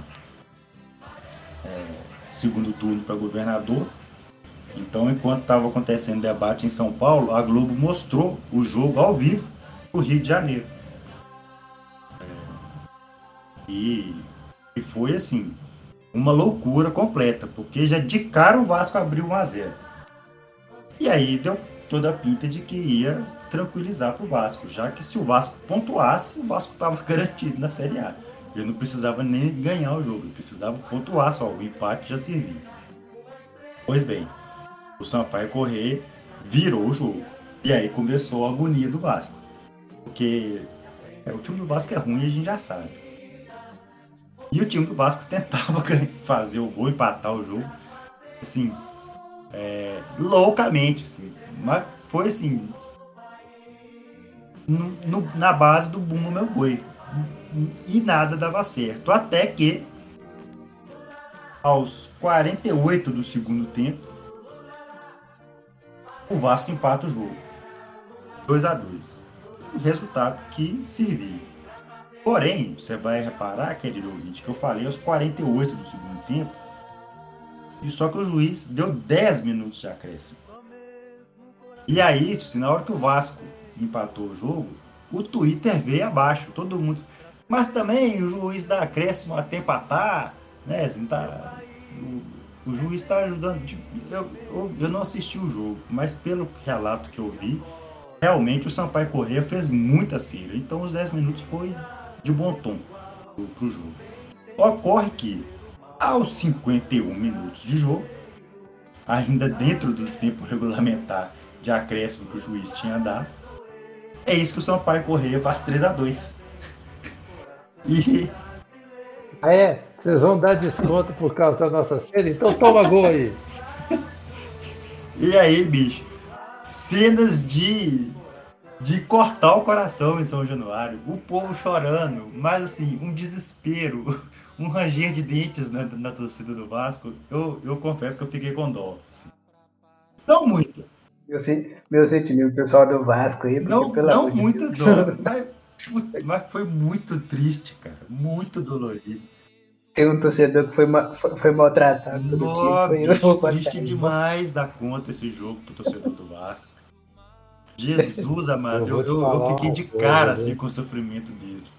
é, segundo turno para governador. Então, enquanto estava acontecendo debate em São Paulo, a Globo mostrou o jogo ao vivo para o Rio de Janeiro. E, e foi assim, uma loucura completa, porque já de cara o Vasco abriu 1 a 0 E aí deu toda a pinta de que ia tranquilizar para o Vasco, já que se o Vasco pontuasse, o Vasco estava *laughs* garantido na Série A. Ele não precisava nem ganhar o jogo, ele precisava pontuar só, o empate já servia. Pois bem, o Sampaio Correr virou o jogo. E aí começou a agonia do Vasco. Porque é, o time do Vasco é ruim a gente já sabe. E o time do Vasco *laughs* tentava fazer o gol, empatar o jogo, assim, é, loucamente, assim. Mas foi assim, no, no, na base do boom no meu boi. E nada dava certo. Até que, aos 48 do segundo tempo, o Vasco empata o jogo. 2 a 2 Resultado que servia. Porém, você vai reparar, querido ouvinte, que eu falei aos 48 do segundo tempo, e só que o juiz deu 10 minutos de acréscimo. E aí, assim, na hora que o Vasco empatou o jogo, o Twitter veio abaixo, todo mundo. Mas também o juiz dá acréscimo até empatar, né? Assim, tá, o, o juiz está ajudando. Eu, eu, eu, não assisti o jogo, mas pelo relato que eu vi, realmente o Sampaio Correia fez muita cera. Então os 10 minutos foi de bom tom para o jogo. Ocorre que aos 51 minutos de jogo, ainda dentro do tempo regulamentar de acréscimo que o juiz tinha dado, é isso que o Sampaio Correia faz 3 a 2 *laughs* E. Ah, é? Vocês vão dar desconto por causa da nossa série? Então toma gol aí. *laughs* e aí, bicho? Cenas de. De cortar o coração em São Januário. O povo chorando, mas assim, um desespero, *laughs* um ranger de dentes na, na torcida do Vasco. Eu, eu confesso que eu fiquei com dó. Assim. Não muito, meu, meu sentimento pessoal do Vasco aí. Não, não muito de dor, *laughs* mas, mas, foi muito triste, cara. Muito dolorido. Tem um torcedor que foi, foi maltratado pelo time. Foi *laughs* triste demais da conta esse jogo pro torcedor do Vasco. Jesus amado, eu, eu, eu, fiquei de cara assim, com o sofrimento deles.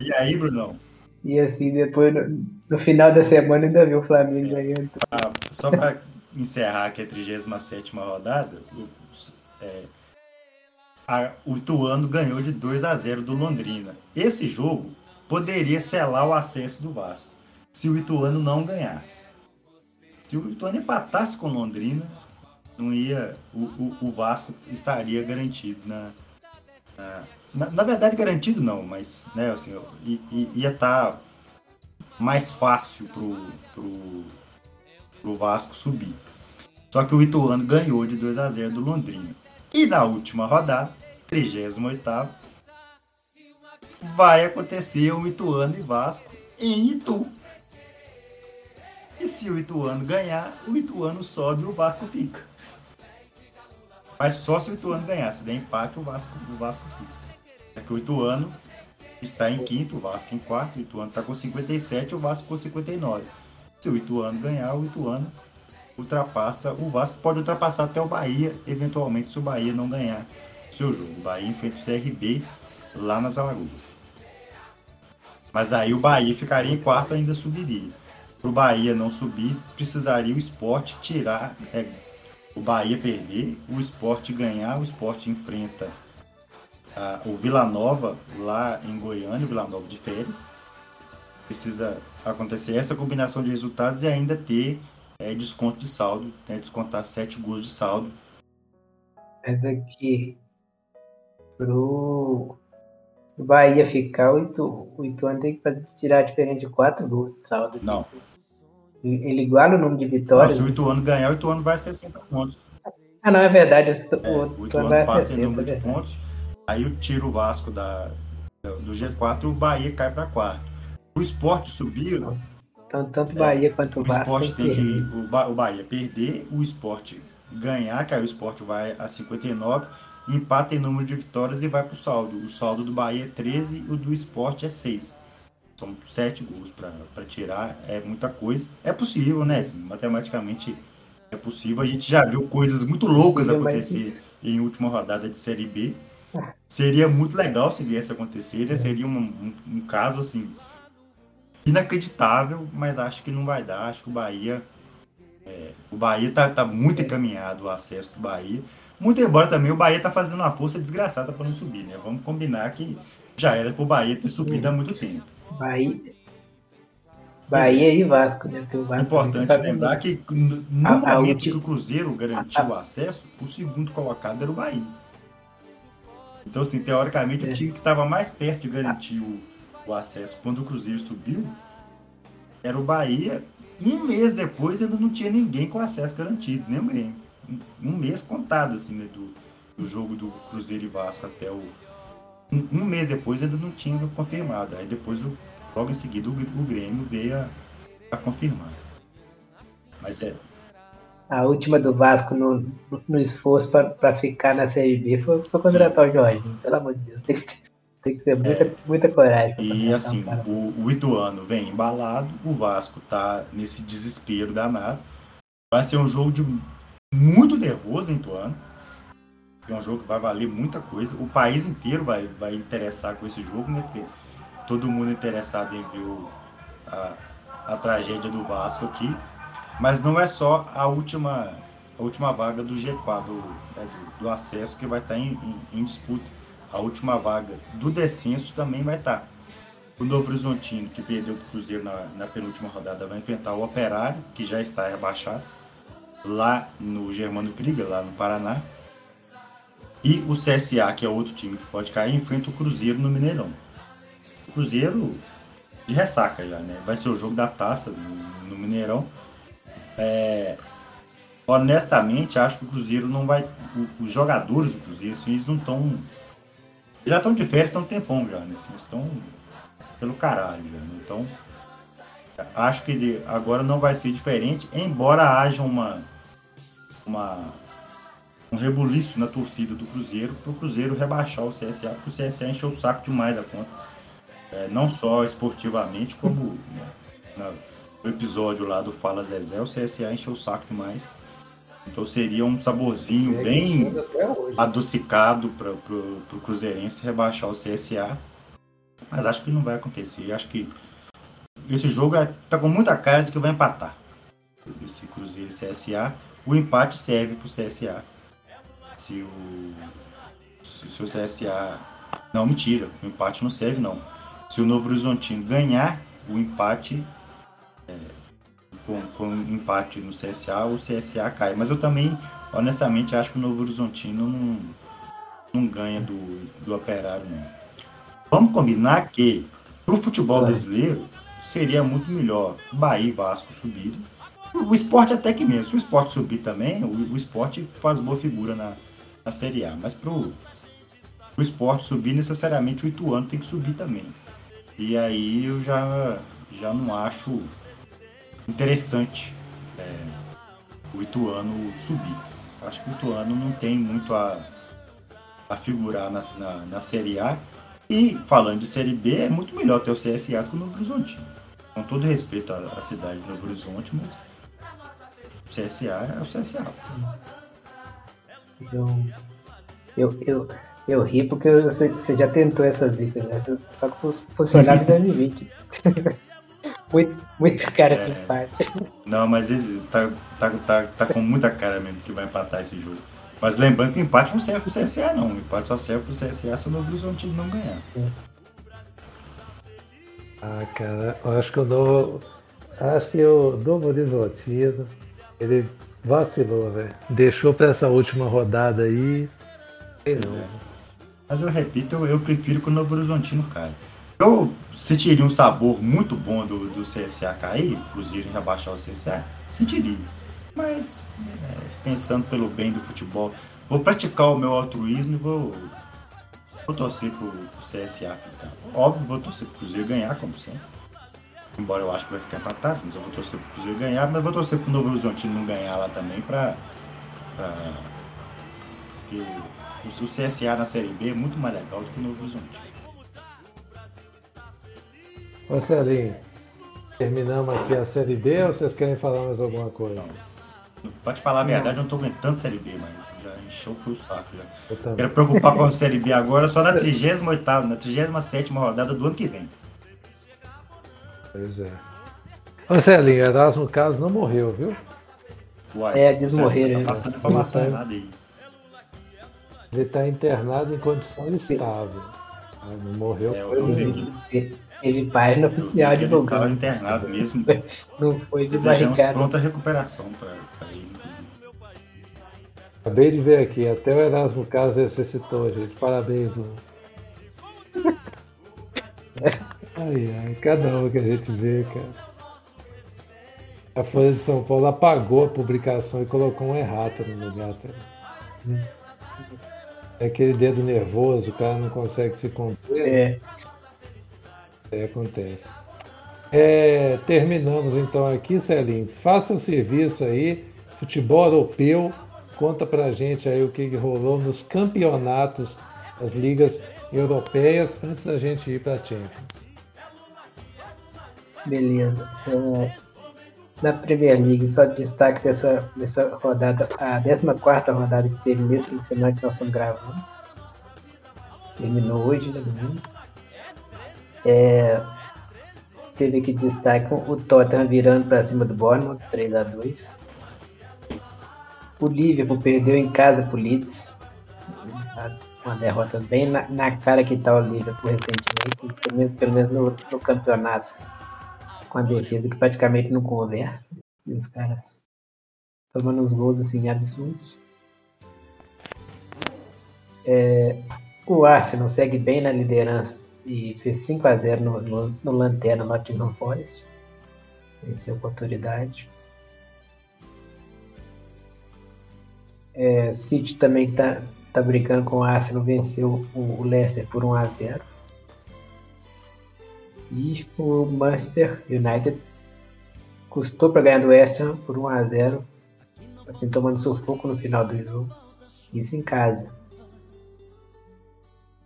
E aí, Brunão? E assim, depois, no, no final da semana, ainda viu o Flamengo ganhando. Ah, só pra *laughs* encerrar aqui a 37 rodada, o, é, a, o Ituano ganhou de 2 a 0 do Londrina. Esse jogo poderia selar o acesso do Vasco se o Ituano não ganhasse. Se o Ituano empatasse com Londrina, não ia, o, o, o Vasco estaria garantido na, na, na, verdade garantido não, mas né, assim, ia estar tá mais fácil pro, pro, pro Vasco subir. Só que o Ituano ganhou de 2 a 0 do Londrina. E na última rodada, 38 vai acontecer o Ituano e Vasco em Itu. E se o Ituano ganhar, o Ituano sobe e o Vasco fica. Mas só se o Ituano ganhar. Se der empate, o Vasco, o Vasco fica. É que o Ituano está em quinto, o Vasco em quarto, o Ituano está com 57 o Vasco com 59. Se o Ituano ganhar, o Ituano ultrapassa, o Vasco pode ultrapassar até o Bahia, eventualmente, se o Bahia não ganhar seu jogo. O Bahia enfrenta o CRB lá nas Alagoas. Mas aí o Bahia ficaria em quarto ainda subiria. Para o Bahia não subir, precisaria o esporte tirar, é, o Bahia perder, o esporte ganhar, o esporte enfrenta o Vila Nova lá em Goiânia, o Vila Nova de férias. Precisa acontecer essa combinação de resultados e ainda ter é, desconto de saldo, né, descontar sete gols de saldo. Mas aqui, pro o Bahia ficar, o, Itu, o Ituano tem que fazer, tirar diferente de 4 gols de saldo. Não. Ele iguala o número de vitórias. Não, se o Ituano ganhar, o Ituano vai a 60 pontos. Ah, não, é verdade. O, é, o Ituano, Ituano vai a 60, número de pontos. Aí eu tiro o Vasco da, do G4 e o Bahia cai para quarto. O esporte subiu. Tanto, tanto Bahia é, quanto o Vasco. O esporte tem que, o, o Bahia perder, o esporte ganhar, que aí o esporte vai a 59 empata em número de vitórias e vai para o saldo. O saldo do Bahia é 13 e o do esporte é 6. São 7 gols para tirar, é muita coisa. É possível, né? Matematicamente é possível. A gente já viu coisas muito loucas Sim, acontecer mas... em última rodada de Série B. Seria muito legal se viesse a acontecer. Né? Seria um, um, um caso assim inacreditável, mas acho que não vai dar. Acho que o Bahia. É, o Bahia tá, tá muito encaminhado o acesso do Bahia. Muito embora também o Bahia tá fazendo uma força desgraçada para não subir, né? Vamos combinar que já era pro Bahia ter subido há muito tempo. Bahia, Bahia e Vasco, né? Porque o Vasco Importante lembrar que no a, momento que o Cruzeiro garantiu a, o acesso, o segundo colocado era o Bahia. Então, assim, teoricamente, é. o time que estava mais perto de garantir o, o acesso quando o Cruzeiro subiu era o Bahia. Um mês depois ainda não tinha ninguém com acesso garantido, nem o Grêmio um mês contado, assim, né, do, do jogo do Cruzeiro e Vasco até o. Um, um, mês depois ainda não tinha confirmado. Aí depois, o, logo em seguida, o, o Grêmio veio a, a confirmar. Mas é. A última do Vasco no, no esforço para ficar na Série B foi, foi contratar o Jorginho, pelo amor de Deus. *laughs* Tem que, tem que ser muita, é. muita coragem. E assim, um o, o Ituano vem embalado, o Vasco tá nesse desespero danado. Vai ser um jogo de muito nervoso em Tuano. É um jogo que vai valer muita coisa. O país inteiro vai, vai interessar com esse jogo, né? Porque todo mundo interessado em ver o, a, a tragédia do Vasco aqui. Mas não é só a última, a última vaga do G4, do, né, do, do, acesso, que vai estar em, em, em, disputa. A última vaga do descenso também vai estar. O Novo Horizontino, que perdeu para o Cruzeiro na, na penúltima rodada, vai enfrentar o Operário, que já está rebaixado lá no Germano Krieger, lá no Paraná. E o CSA, que é outro time que pode cair, enfrenta o Cruzeiro no Mineirão. O Cruzeiro de ressaca já, né? Vai ser o jogo da taça no, no Mineirão. É, honestamente, acho que o Cruzeiro não vai. os jogadores do Cruzeiro, assim, eles não estão. Já estão de férias, estão um tempão já, né? Assim, eles estão pelo caralho já, né? Então, acho que agora não vai ser diferente, embora haja uma uma, um rebuliço na torcida do Cruzeiro para o Cruzeiro rebaixar o CSA, porque o CSA encheu o saco demais da conta. É, não só esportivamente, como né, no episódio lá do Fala Zezé, o CSA encheu o saco demais. Então seria um saborzinho bem adocicado para o Cruzeirense rebaixar o CSA. Mas acho que não vai acontecer. Acho que esse jogo é, tá com muita cara de que vai empatar. Esse Cruzeiro e CSA. O empate serve para o CSA. Se o, se, o CSA. Não, mentira. O empate não serve, não. Se o Novo Horizontino ganhar o empate. É, com, com empate no CSA, o CSA cai. Mas eu também, honestamente, acho que o Novo Horizontino não, não ganha do, do Operário, não. Vamos combinar que, para o futebol brasileiro, seria muito melhor Bahia e Vasco subirem o esporte até que mesmo. Se o esporte subir também, o, o esporte faz boa figura na, na Série A. Mas pro, o esporte subir, necessariamente o Ituano tem que subir também. E aí eu já, já não acho interessante é, o Ituano subir. acho que o Ituano não tem muito a, a figurar na, na, na Série A. E falando de Série B, é muito melhor ter o CSA do que o Novo Horizonte. Com todo respeito à, à cidade de Novo Horizonte, mas o CSA é o CSA. Eu, eu, eu, eu ri porque você, você já tentou essa zica, né? Só que funcionava em 2020. muito, muito cara é, que empate. Não, mas esse, tá, tá, tá, tá com muita cara mesmo que vai empatar esse jogo. Mas lembrando que o empate não serve pro CSA, não. O empate só serve pro CSA se o Novo Horizonte não ganhar. Ah, cara, eu acho que o Novo. Acho que o Novo Horizontino, ele vacilou, velho. Deixou pra essa última rodada aí. Não. Mas eu repito, eu, eu prefiro que o Novo Horizontino caia. Eu sentiria um sabor muito bom do, do CSA cair, Cruzeiro rebaixar o CSA, sentiria. Mas, é, pensando pelo bem do futebol, vou praticar o meu altruísmo e vou, vou torcer pro, pro CSA ficar. Óbvio, vou torcer pro Cruzeiro ganhar, como sempre. Embora eu acho que vai ficar empatado, mas eu vou torcer pro Cruzeiro ganhar, mas vou torcer pro Novo Horizontino não ganhar lá também pra. pra porque o, o CSA na Série B é muito mais legal do que o Novo Horizonte. Marcelinho, terminamos aqui a Série B ou vocês querem falar mais alguma coisa? Não. Pode falar a verdade, eu não tô aguentando Série B, mas já encheu foi o saco. Já. Quero preocupar com a Série B agora só na 38 na 37 rodada do ano que vem. Pois é. Marcelinho, Erasmo Carlos não morreu, viu? Uai, é, desmorreram. Tá passando informação tá errada aí. Ele está internado em condição estável. Não morreu. É, foi Teve página oficial de divulgando. Estava internado mesmo. *laughs* Não foi de barricada. pronta recuperação para ele, inclusive. Acabei de ver aqui, até o Erasmo Carlos ressuscitou, gente. Parabéns, mano. *laughs* Ai, ai, cada um que a gente vê, cara. A Folha de São Paulo apagou a publicação e colocou um errata no lugar, sabe? É aquele dedo nervoso, o cara não consegue se conter. É. É, acontece. É, terminamos então aqui, Celinho. Faça o serviço aí, futebol europeu. Conta pra gente aí o que rolou nos campeonatos das ligas europeias antes da gente ir pra Champions. Beleza. É, na Premier League, só destaque dessa, dessa rodada, a 14 rodada que teve nesse fim de semana que nós estamos gravando. Terminou hoje, né, domingo. É, teve que destaque o Tottenham virando para cima do Bournemouth, 3 a 2 O Liverpool perdeu em casa pro Leeds. Uma derrota bem na, na cara que tá o Liverpool recentemente, pelo menos, pelo menos no, no campeonato. Com a defesa que praticamente não conversa. E os caras tomando uns gols assim absurdos. É, o Arsenal segue bem na liderança e fez 5 a 0 no, no, no Lanterna Nottingham Forest. Venceu com autoridade. É, City também está tá brincando com o Arsenal, venceu o, o Leicester por 1 a 0 E o Manchester United custou para ganhar do West Ham por 1 a 0 assim, tomando sufoco no final do jogo. Isso em casa.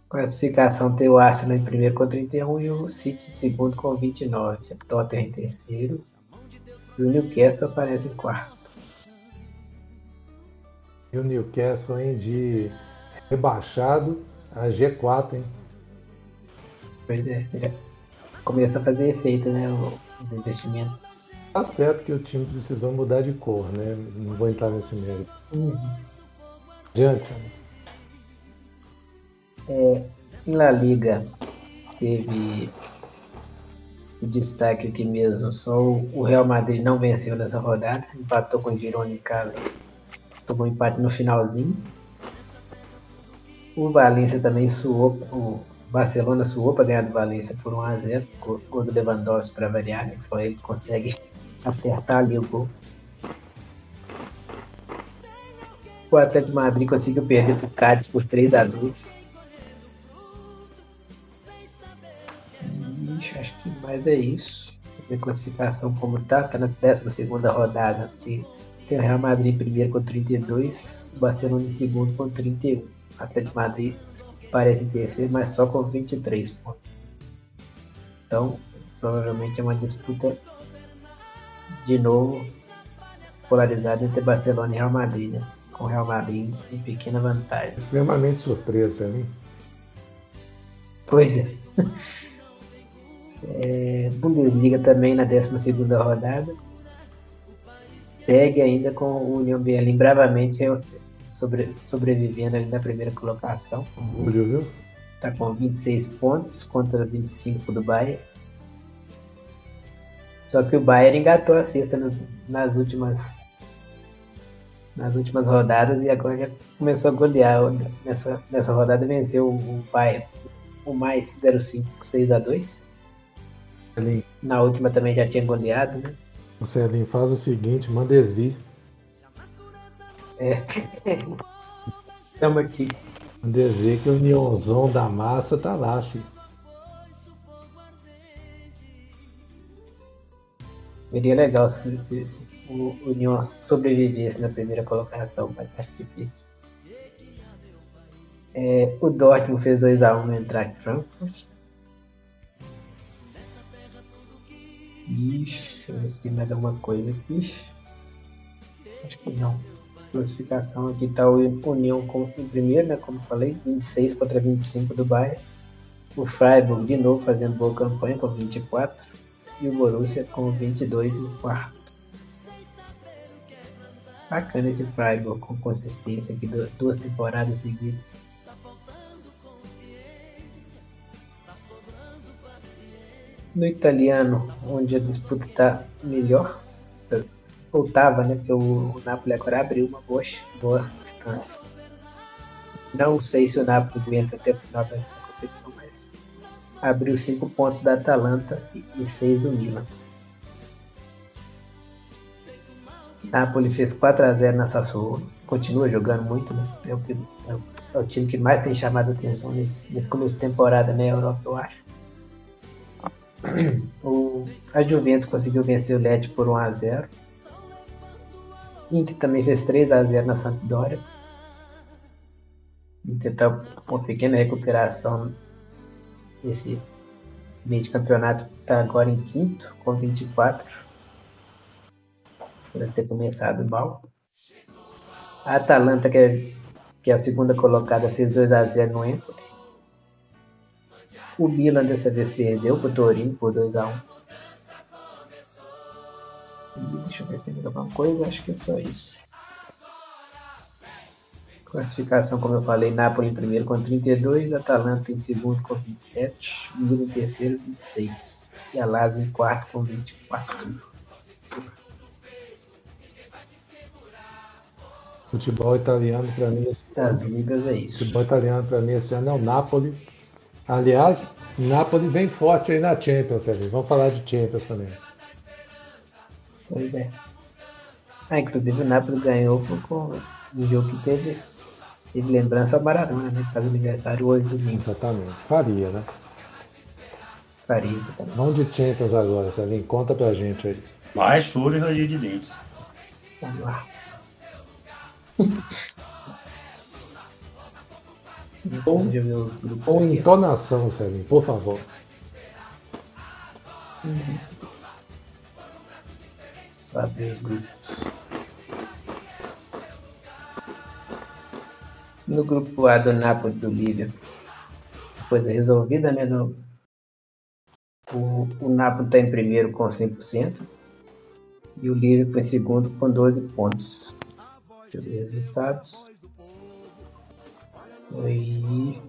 Classificação tem o Arsenal em primeiro com 31 e o City em segundo com 29. O Tottenham em terceiro. E o Newcastle aparece em quarto. E o Newcastle, hein, de rebaixado a G4, hein? Pois é, começa a fazer efeito, né, o, investimento. Tá certo que o time precisou mudar de cor, né? Não vou entrar nesse mérito. Uhum. Adiante, é, em La Liga teve destaque aqui mesmo, só o Real Madrid não venceu nessa rodada, empatou com o Girona em casa, tomou empate no finalzinho. O Valência também suou, o Barcelona suou para ganhar do Valência por 1 a 0 gol do Lewandowski para variar, né? só ele consegue acertar ali o gol. O Atlético Madrid conseguiu perder para o Cádiz por 3 a 2 acho que mais é isso. A classificação como tá, tá na 12 rodada, tem tem o Real Madrid primeiro com 32, o Barcelona em segundo com 31. O Atlético Madrid parece terceiro, mas só com 23 pontos. Então, provavelmente é uma disputa de novo polarizada entre Barcelona e Real Madrid, né? Com o Real Madrid em pequena vantagem. Extremamente surpresa, hein? Pois é. *laughs* é Bundesliga também na 12 rodada. Segue ainda com o União Berlim bravamente sobre, sobrevivendo ali na primeira colocação. Orgulho, viu? Tá com 26 pontos contra 25 do Bayern. Só que o Bayern engatou a certa nas, nas últimas nas últimas rodadas e agora já começou a golear. Nessa, nessa rodada venceu o Bayern o mais 05 6 a 2 Celim. Na última também já tinha goleado, né? O Celim faz o seguinte, manda desvio. É. Estamos aqui. Desvio que o Nionzão da massa tá lá, filho. Seria legal se, se, se o União sobrevivesse na primeira colocação, mas acho difícil. É, o Dortmund fez 2x1 no Eintracht Frankfurt. Ixi, deixa eu ver se tem mais alguma coisa aqui. Acho que não. Classificação aqui está o União em primeiro, né? Como falei, 26 contra 25 do Bayern. O Freiburg de novo fazendo boa campanha com 24 e o Borussia com 22 em quarto. Bacana esse Freiburg com consistência aqui, duas temporadas seguidas. No italiano, onde a disputa está melhor, ou estava, né? Porque o Napoli agora abriu uma boa, boa distância. Não sei se o Napoli aguenta até o final da competição, mas abriu cinco pontos da Atalanta e seis do Milan. Napoli fez 4 a 0 na Sassuolo, continua jogando muito, né? É o, que, é o, é o time que mais tem chamado a atenção nesse, nesse começo de temporada na Europa, eu acho. O, a Juventus conseguiu vencer o Lecce por 1 a 0. Inter também fez 3 a 0 na Sampdoria. Inter tá uma pequena recuperação nesse meio de campeonato, está agora em quinto com 24 Deve ter começado mal. A Atalanta, que é, que é a segunda colocada, fez 2 a 0 no Empoli. O Milan dessa vez perdeu para o Torino por 2 a 1 Deixa eu ver se tem mais alguma coisa. Acho que é só isso. Classificação, como eu falei, Napoli em primeiro com 32, Atalanta em segundo com 27, Milan em terceiro 26 e a Lazio em quarto com 24. Futebol italiano para mim. Das ligas é isso. Futebol italiano para mim esse ano é o Napoli. Aliás, Napoli vem forte aí na Champions. Vamos falar de Champions também. Pois é. Ah, inclusive o Napoli ganhou com um jogo que teve, teve lembrança ao Maradona, né? Por causa do aniversário hoje do domingo. Exatamente. Faria, né? Faria, exatamente. Não de Champions agora, Celinho. Conta pra gente aí. Mais choro e ranger de dentes. Vamos lá. *laughs* Com, com entonação, Celinho, por favor. Uhum. Abrir os grupos. No grupo A do Napoli do Líbia, coisa resolvida, né? No, o, o Napoli está em primeiro com 100% e o Liverpool em segundo com 12 pontos. Deixa eu ver resultados. Aí.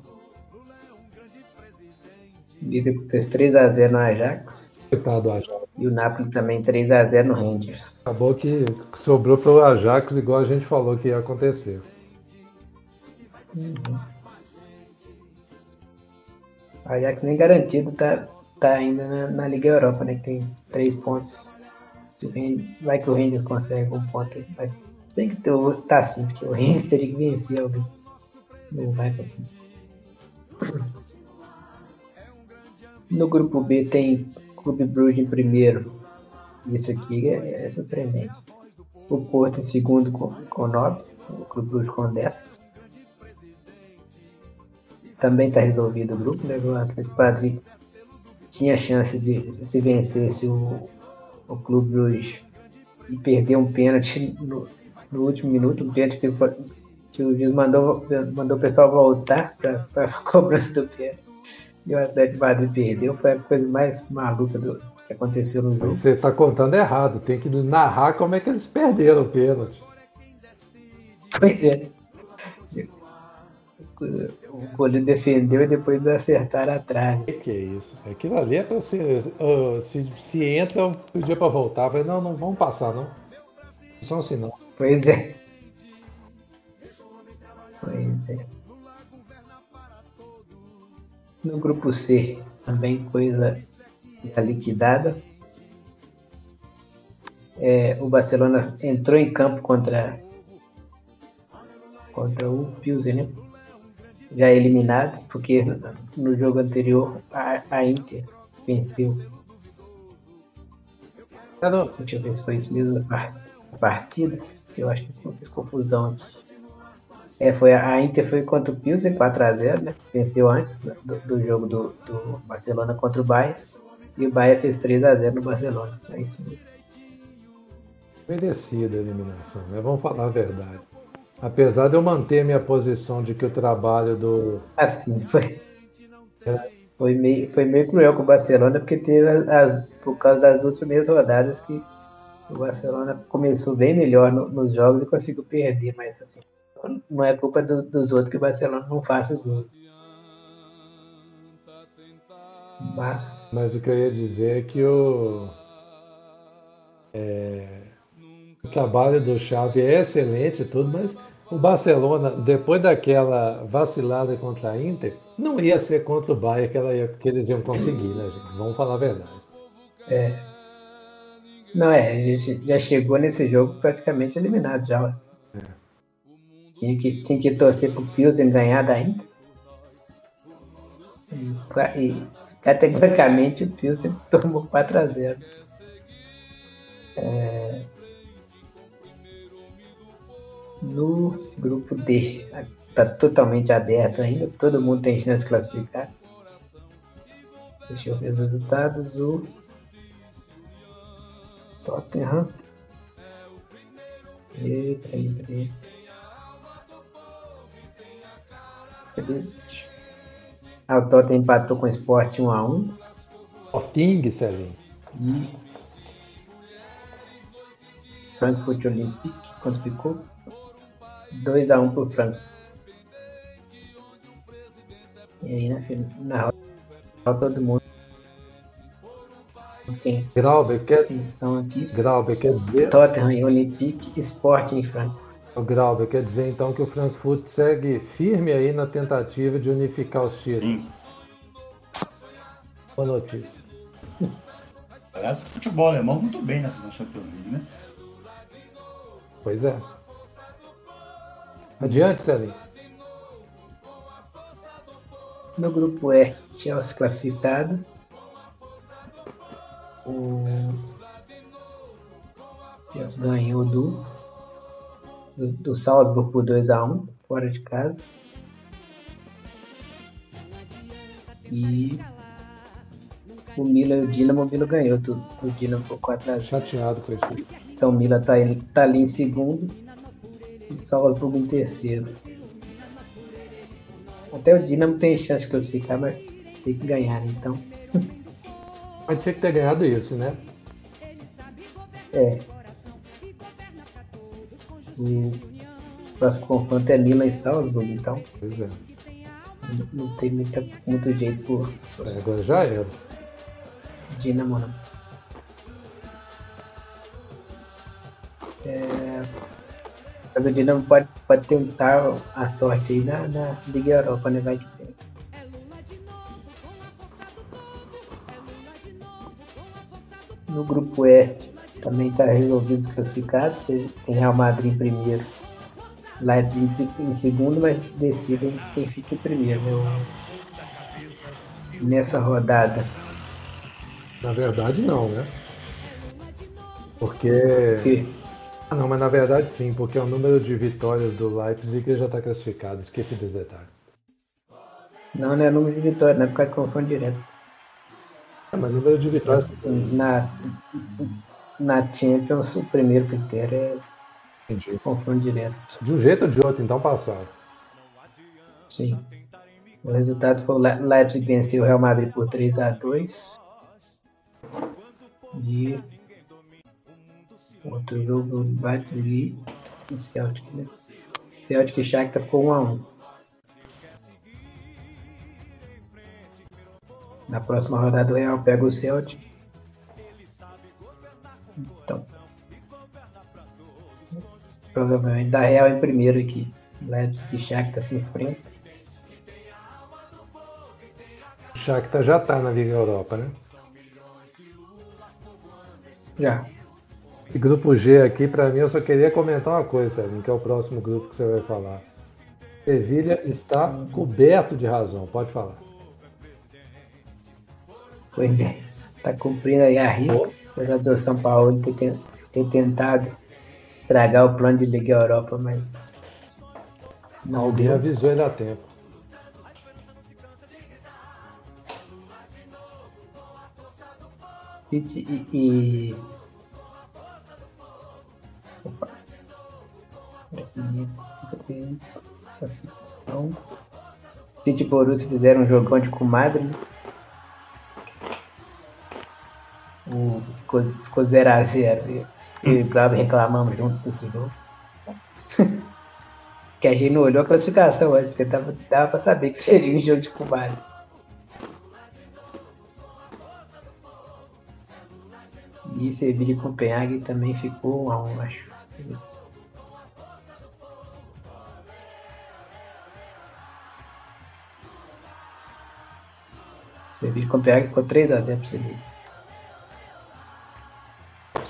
Liverpool fez 3x0 no Ajax. Coitado Ajax. E o Napoli também 3x0 no Rangers. Acabou que sobrou pro Ajax, igual a gente falou que ia acontecer. Uhum. Ajax nem garantido tá, tá ainda na, na, Liga Europa, né? Que tem 3 pontos. Vai que o Rangers consegue um ponto, mas tem que ter, tá assim, porque o Rangers teria que vencer alguém. Não vai conseguir. No grupo B tem Clube Brugge em primeiro. Isso aqui é, é surpreendente. O Porto em segundo com, com 9. O Clube Bruges com 10. Também está resolvido o grupo, né? O Atlético Madrid tinha chance de se vencesse o, o Clube Bruges e perder um pênalti no, no último minuto, um pênalti que, que o juiz mandou, mandou o pessoal voltar para a *laughs* cobrança do pênalti. E o Atlético Madrid perdeu, foi a coisa mais maluca do, que aconteceu no jogo. Você está contando errado, tem que narrar como é que eles perderam o pênalti. Pois é. O goleiro defendeu e depois acertaram atrás. Que, que é isso? Aquilo ali é para você. Uh, se, se entra, eu pedia para voltar. Mas não, não vamos passar, não. Só assim não. Pois é. Pois é. No grupo C, também coisa já liquidada. É, o Barcelona entrou em campo contra contra o Pilsen, né? já eliminado, porque no jogo anterior a, a Inter venceu. Deixa eu ver se foi isso mesmo a partida, eu acho que eu fiz confusão aqui. É, foi, a Inter foi contra o Pilsen 4x0, né? Venceu antes do, do jogo do, do, Barcelona contra o Bayern. E o Bayern fez 3x0 no Barcelona. É isso mesmo. Merecida a eliminação, né? Vamos falar a verdade. Apesar de eu manter minha posição de que o trabalho do. Assim, foi. Foi meio, foi meio cruel com o Barcelona, porque teve as, por causa das duas primeiras rodadas que o Barcelona começou bem melhor no, nos jogos e conseguiu perder, mas assim, não é culpa do, dos outros que o Barcelona não faça os gols. Mas... mas o que eu ia dizer é que o. É, o trabalho do Xavi é excelente e tudo, mas o Barcelona, depois daquela vacilada contra a Inter, não ia ser contra o Bayern que, ela ia, que eles iam conseguir, né, gente? Vamos falar a verdade. É. Não, é, a gente já chegou nesse jogo praticamente eliminado já. Tinha, que, tinha que torcer pro Pilsen ganhar da Inter. E, e categoricamente o Pilsen *laughs* tomou 4 a 0 é, no grupo D. Está totalmente aberto ainda, todo mundo tem chance de classificar. Deixa eu ver os resultados. O Tottenham. E, peraí, peraí. Cadê? Ah, o Tottenham empatou com o Sport 1x1. Sporting, Celinho. E Frankfurt Olympique, quanto ficou? 2x1 pro Franco. E aí na, na hora todo mundo. Quem? Grauber quer. Atenção aqui. Grauber quer dizer. Tottenham Olympique, Sporting e Franco. O Grauber quer dizer então que o Frankfurt segue firme aí na tentativa de unificar os títulos. Sim. Boa notícia. Aliás, o futebol alemão muito bem na Champions League, né? Pois é. Adiante, Celinho. No grupo E, Chelsea classificado. O Chelsea ganhou do, do, do Salzburg por 2x1, fora de casa. E o Milan e o Dinamo, o Milan ganhou do, do Dinamo por 4x0. Chateado com isso. Então o Milan tá, tá ali em segundo e Salzburgo em terceiro. Até o Dinamo tem chance de classificar, mas tem que ganhar, então. *laughs* Mas tinha que ter ganhado isso, né? É. O próximo confronto é Milan e Salzburg, então. Pois é. Não, não tem muita, muito jeito por. É, agora já era. Dinamo não. É, mas o Dinamo pode, pode tentar a sorte aí na, na Liga Europa, né? Vai que. No grupo F também está resolvido os classificados. Tem Real Madrid em primeiro, Leipzig em segundo, mas decidem quem fica em primeiro. Né? Nessa rodada. Na verdade não, né? Porque. Por quê? Ah, não, mas na verdade sim, porque o número de vitórias do Leipzig já está classificado. Esqueci desse detalhe. Não, não é número de vitórias, não é por causa de confronto direto. Ah, mas número de vitórias. Na, na Champions, o primeiro critério é Entendi. confronto direto. De um jeito ou de outro, então passaram. Sim. O resultado foi o Le- Leipzig venceu o Real Madrid por 3 a 2 E outro jogo Leipzig e Celtic, né? Celtic e Shakhtar ficou 1 a 1 Na próxima rodada o Real pega o Celtic. Provavelmente da Real em primeiro aqui. Leipzig e Shakhtar se enfrentam. O Shakhtar já está na Liga Europa, né? Já. E grupo G aqui, para mim, eu só queria comentar uma coisa, Sérgio, que é o próximo grupo que você vai falar. Sevilha está coberto de razão, pode falar. Foi bem. Tá cumprindo aí a risca. Apesar do São Paulo ter, ter tentado tragar o plano de Liga Europa, mas não Alguém deu. avisou ele a tempo. E, e, e... Opa. Classificação. City e Borussia fizeram um jogão de comadre. né? O, ficou, ficou 0x0. Eu e o Cláudio reclamamos junto desse jogo. que a gente não olhou a classificação antes, porque tava, dava pra saber que seria um jogo de comadre. E Sevilha e Copenhague também ficou 1 a 1 acho. Sevilha e Copenhague ficou 3 a 0 pro Sevilha.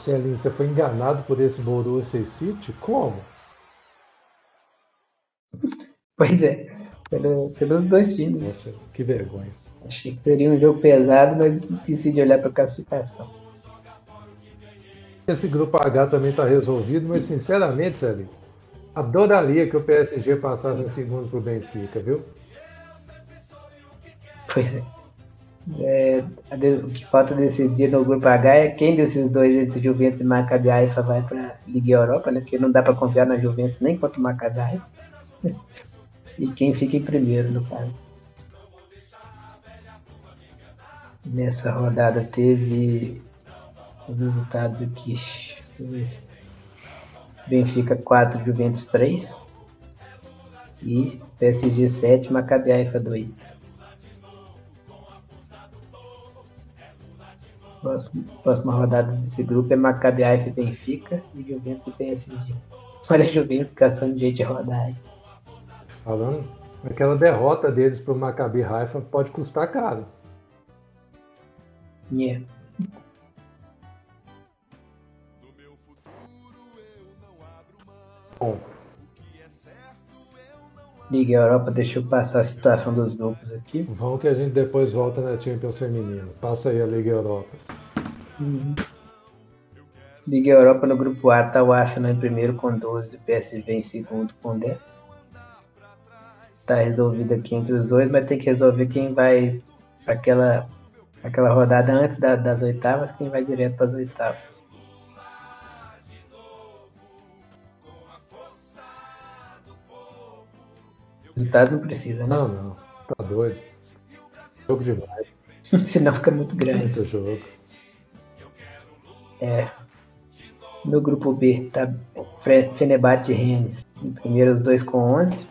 Celinho, você foi enganado por esse Borussia City? Como? Pois é, pelo- pelos dois times. Nossa, que vergonha. Achei que seria um jogo pesado, mas esqueci de olhar para a classificação. Esse grupo H também está resolvido, mas sinceramente, Celinho, adoraria que o PSG passasse em segundo pro Benfica, viu? Pois é. É, o que falta decidir no grupo H é quem desses dois, entre Juventus e Maccabi Haifa, vai para Liga Europa, né? Porque não dá para confiar na Juventus nem contra o Maccabi Haifa. E quem fica em primeiro, no caso. Nessa rodada teve os resultados aqui. Benfica 4, Juventus 3. E PSG 7, Maccabi Haifa 2. Próximo- Próxima rodada desse grupo é Maccabi Haifa e Benfica e Juventus e PSG. Olha a Juventus caçando jeito de rodar aí. Falando, aquela derrota deles pro Maccabi Haifa pode custar caro. Yeah. Bom, Liga Europa, deixa eu passar a situação dos grupos aqui. vamos que a gente depois volta na Champions Feminino. Passa aí a Liga Europa. Liga Europa no grupo A tá o Arsenal em primeiro com 12, PSV em segundo com 10. Tá resolvido aqui entre os dois, mas tem que resolver quem vai para aquela, aquela rodada antes da- das oitavas, quem vai direto para as oitavas. Resultado não precisa, né? Não, não. Tá doido. Jogo demais. *laughs* Senão fica muito grande. Muito jogo. É. No grupo B tá Fenerbahçe e Rennes. Em primeiro os dois com 11.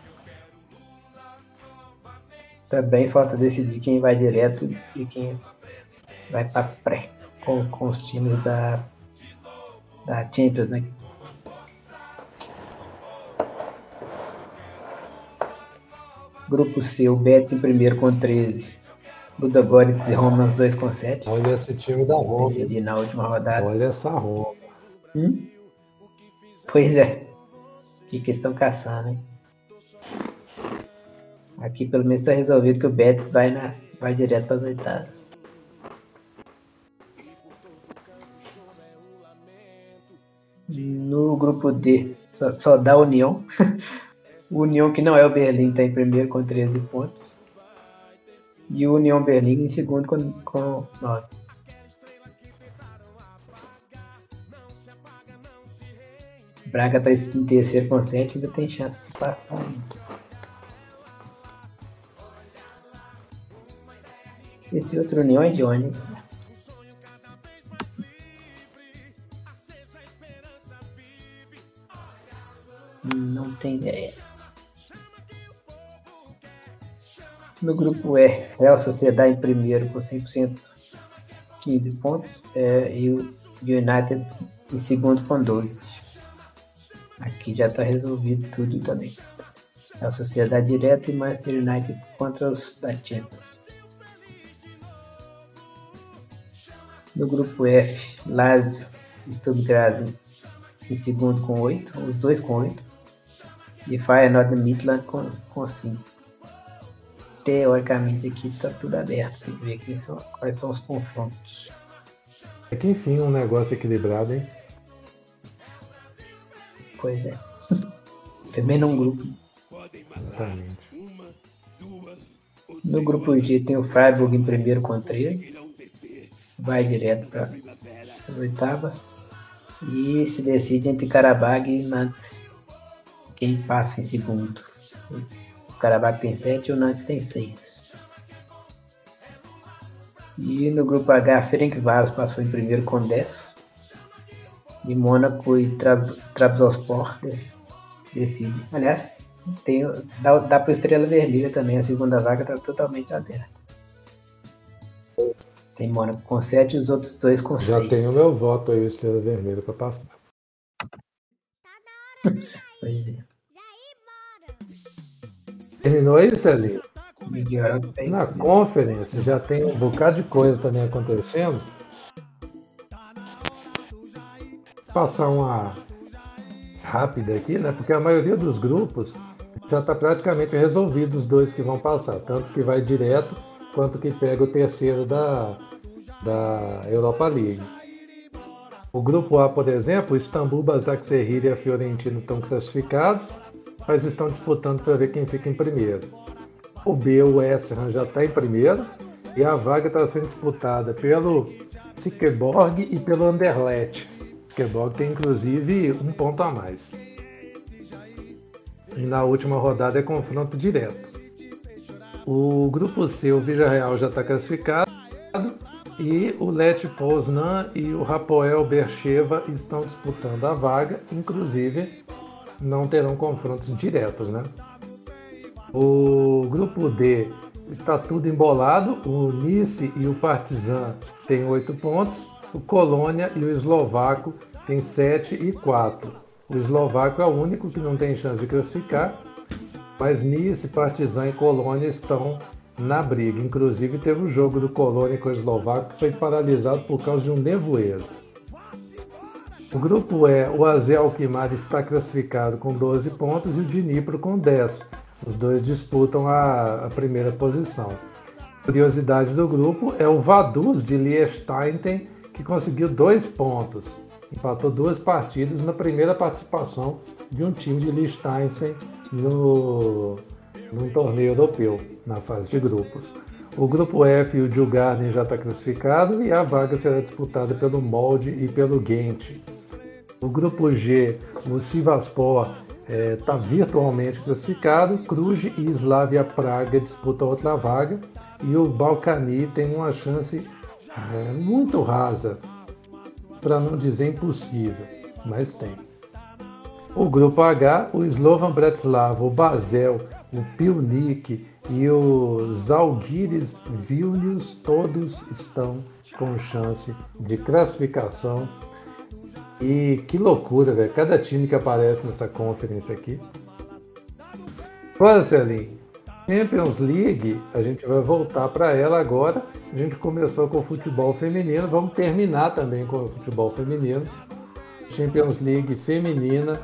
Também falta decidir quem vai direto e quem vai para pré com, com os times da, da Champions, né? Grupo C, o Betis em primeiro com 13. Ludogorets e Roma os dois com 7. Olha esse time da Roma. Decidir na última rodada. Olha essa Roma. Hum? Pois é. O que, que eles estão caçando, hein? Aqui pelo menos está resolvido que o Betis vai, na, vai direto para as oitavas. No grupo D, só, só dá União. *laughs* o União, que não é o Berlim, está em primeiro com 13 pontos. E o União Berlim em segundo com, com 9. Braga está em terceiro com 7 ainda tem chance de passar. Esse outro União é de ônibus. Né? Não tem ideia. No grupo E, Real Sociedade em primeiro com 100%, 15 pontos. É, e o United em segundo com 12. Aqui já está resolvido tudo também. Real Sociedade direto e Manchester United contra os da Champions. No grupo F, Lazio e Stuttgart em segundo com 8, os dois com 8. E Feyenoord Midland com 5 teoricamente aqui tá tudo aberto. Tem que ver quem são, quais são os confrontos. É que enfim, um negócio equilibrado, hein? Pois é. *laughs* Também num grupo. Exatamente. No grupo G tem o Freiburg em primeiro com 13. Vai direto para as oitavas. E se decide entre Karabag e Nantes. Quem passa em segundo. Karabakh tem 7 e o Nantes tem 6. E no grupo H, Ferencváros passou em primeiro com 10. E Mônaco e Trabzonspor decide. Aliás, tem, dá, dá para Estrela Vermelha também, a segunda vaga está totalmente aberta. Tem Mônaco com 7 e os outros dois com 6. Já tenho meu voto aí, Estrela Vermelha, para passar. pois é. Terminou aí, Celinho? É Na conferência já tem um bocado de coisa também acontecendo. Vou passar uma rápida aqui, né? Porque a maioria dos grupos já está praticamente resolvido os dois que vão passar, tanto que vai direto quanto que pega o terceiro da, da Europa League. O grupo A, por exemplo, Istambul, Basaksehir e a Fiorentina estão classificados mas estão disputando para ver quem fica em primeiro. O B, o West Ham já está em primeiro e a vaga está sendo disputada pelo Sikeborg e pelo Anderlecht. Sikeborg tem inclusive um ponto a mais. E na última rodada é confronto direto. O grupo C, o Villarreal já está classificado e o Lech Poznan e o Rapoel Bercheva estão disputando a vaga, inclusive não terão confrontos diretos, né? O grupo D está tudo embolado. O Nice e o Partizan têm oito pontos. O Colônia e o Eslovaco têm sete e quatro. O Eslovaco é o único que não tem chance de classificar, mas Nice, Partizan e Colônia estão na briga. Inclusive teve o um jogo do Colônia com o Eslovaco que foi paralisado por causa de um nevoeiro. O grupo E, o AZ Alkmaar está classificado com 12 pontos e o Dnipro com 10. Os dois disputam a, a primeira posição. Curiosidade do grupo é o Vaduz de Liechtenstein, que conseguiu dois pontos. Empatou duas partidas na primeira participação de um time de Liechtenstein no, num torneio europeu, na fase de grupos. O grupo F, o Djurgården já está classificado e a vaga será disputada pelo Molde e pelo Ghent. O grupo G, o Sivaspor está é, tá virtualmente classificado, Cruz e Slavia Praga disputam outra vaga e o Balcani tem uma chance é, muito rasa, para não dizer impossível, mas tem. O grupo H, o Slovan Bratislava, o Basel, o Pilnik e o Zalgiris Vilnius todos estão com chance de classificação e que loucura, velho. Cada time que aparece nessa conferência aqui. Olha, Celinho, Champions League, a gente vai voltar para ela agora. A gente começou com o futebol feminino, vamos terminar também com o futebol feminino. Champions League feminina,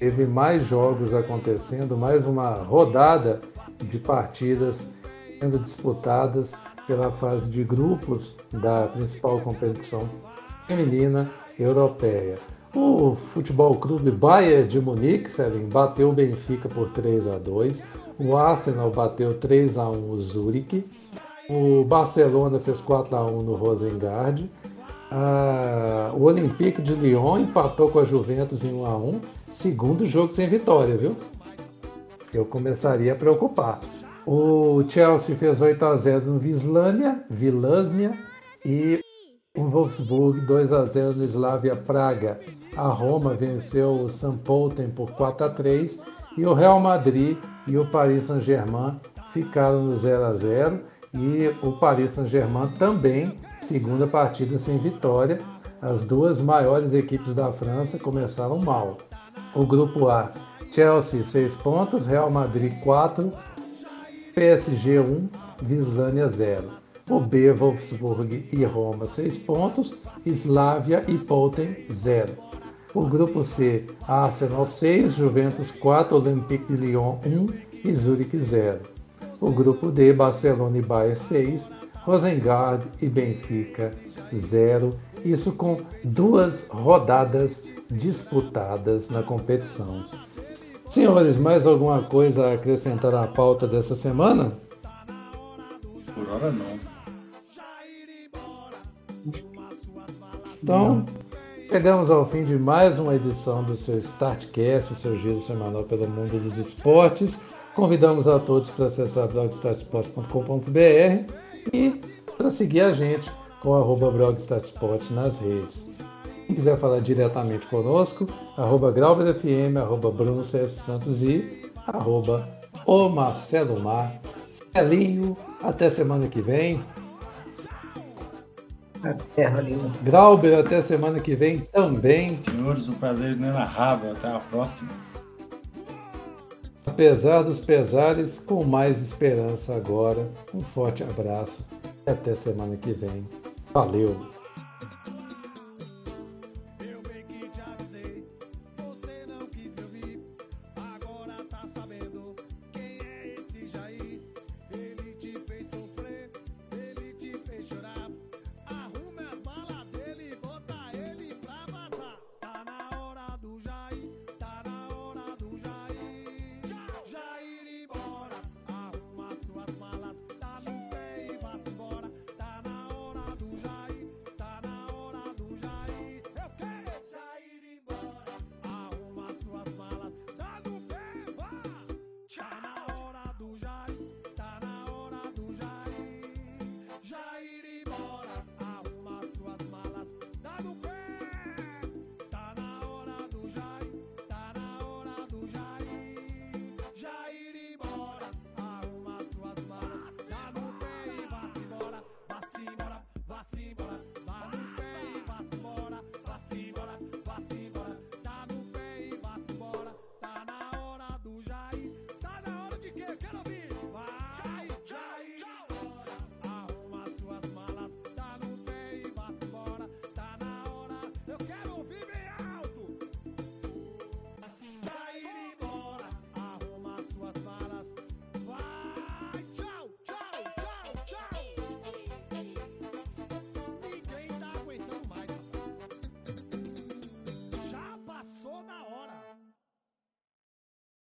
teve mais jogos acontecendo, mais uma rodada de partidas sendo disputadas pela fase de grupos da principal competição feminina europeia. O Futebol Clube Bayern de Munique, Selim, bateu o Benfica por 3 a 2 O Arsenal bateu 3 a 1 o Zurich. O Barcelona fez 4 a 1 no Rosengard. Ah, o Olympique de Lyon empatou com a Juventus em 1 a 1 Segundo jogo sem vitória, viu? Eu começaria a preocupar. O Chelsea fez 8 a 0 no Vislânia, Vilâsnia e o Wolfsburg 2 a 0 no Slavia Praga. A Roma venceu o Sampolten por 4 a 3 e o Real Madrid e o Paris Saint-Germain ficaram no 0 a 0 e o Paris Saint-Germain também, segunda partida sem vitória. As duas maiores equipes da França começaram mal. O grupo A, Chelsea 6 pontos, Real Madrid 4, PSG 1, Vislânia 0 o B, Wolfsburg e Roma 6 pontos, Slavia e Poten 0. O grupo C, Arsenal 6, Juventus 4, Olympique de Lyon 1 e Zurich 0. O grupo D, Barcelona e Bayern 6, Rosengard e Benfica 0. Isso com duas rodadas disputadas na competição. Senhores, mais alguma coisa a acrescentar à pauta dessa semana? Por hora não. Então, chegamos ao fim de mais uma edição do seu Startcast, o seu giro semanal pelo mundo dos esportes. Convidamos a todos para acessar blogstartsports.com.br e para seguir a gente com arroba blogstartsports nas redes. Quem quiser falar diretamente conosco, arroba grauberfm, arroba Bruno C. Santos e arroba o Marcelo Mar. Celinho, até semana que vem. Até, Hollywood. Grauber, até semana que vem também. Senhores, o prazer é inenarrável. Até a próxima. Apesar dos pesares, com mais esperança agora. Um forte abraço e até semana que vem. Valeu!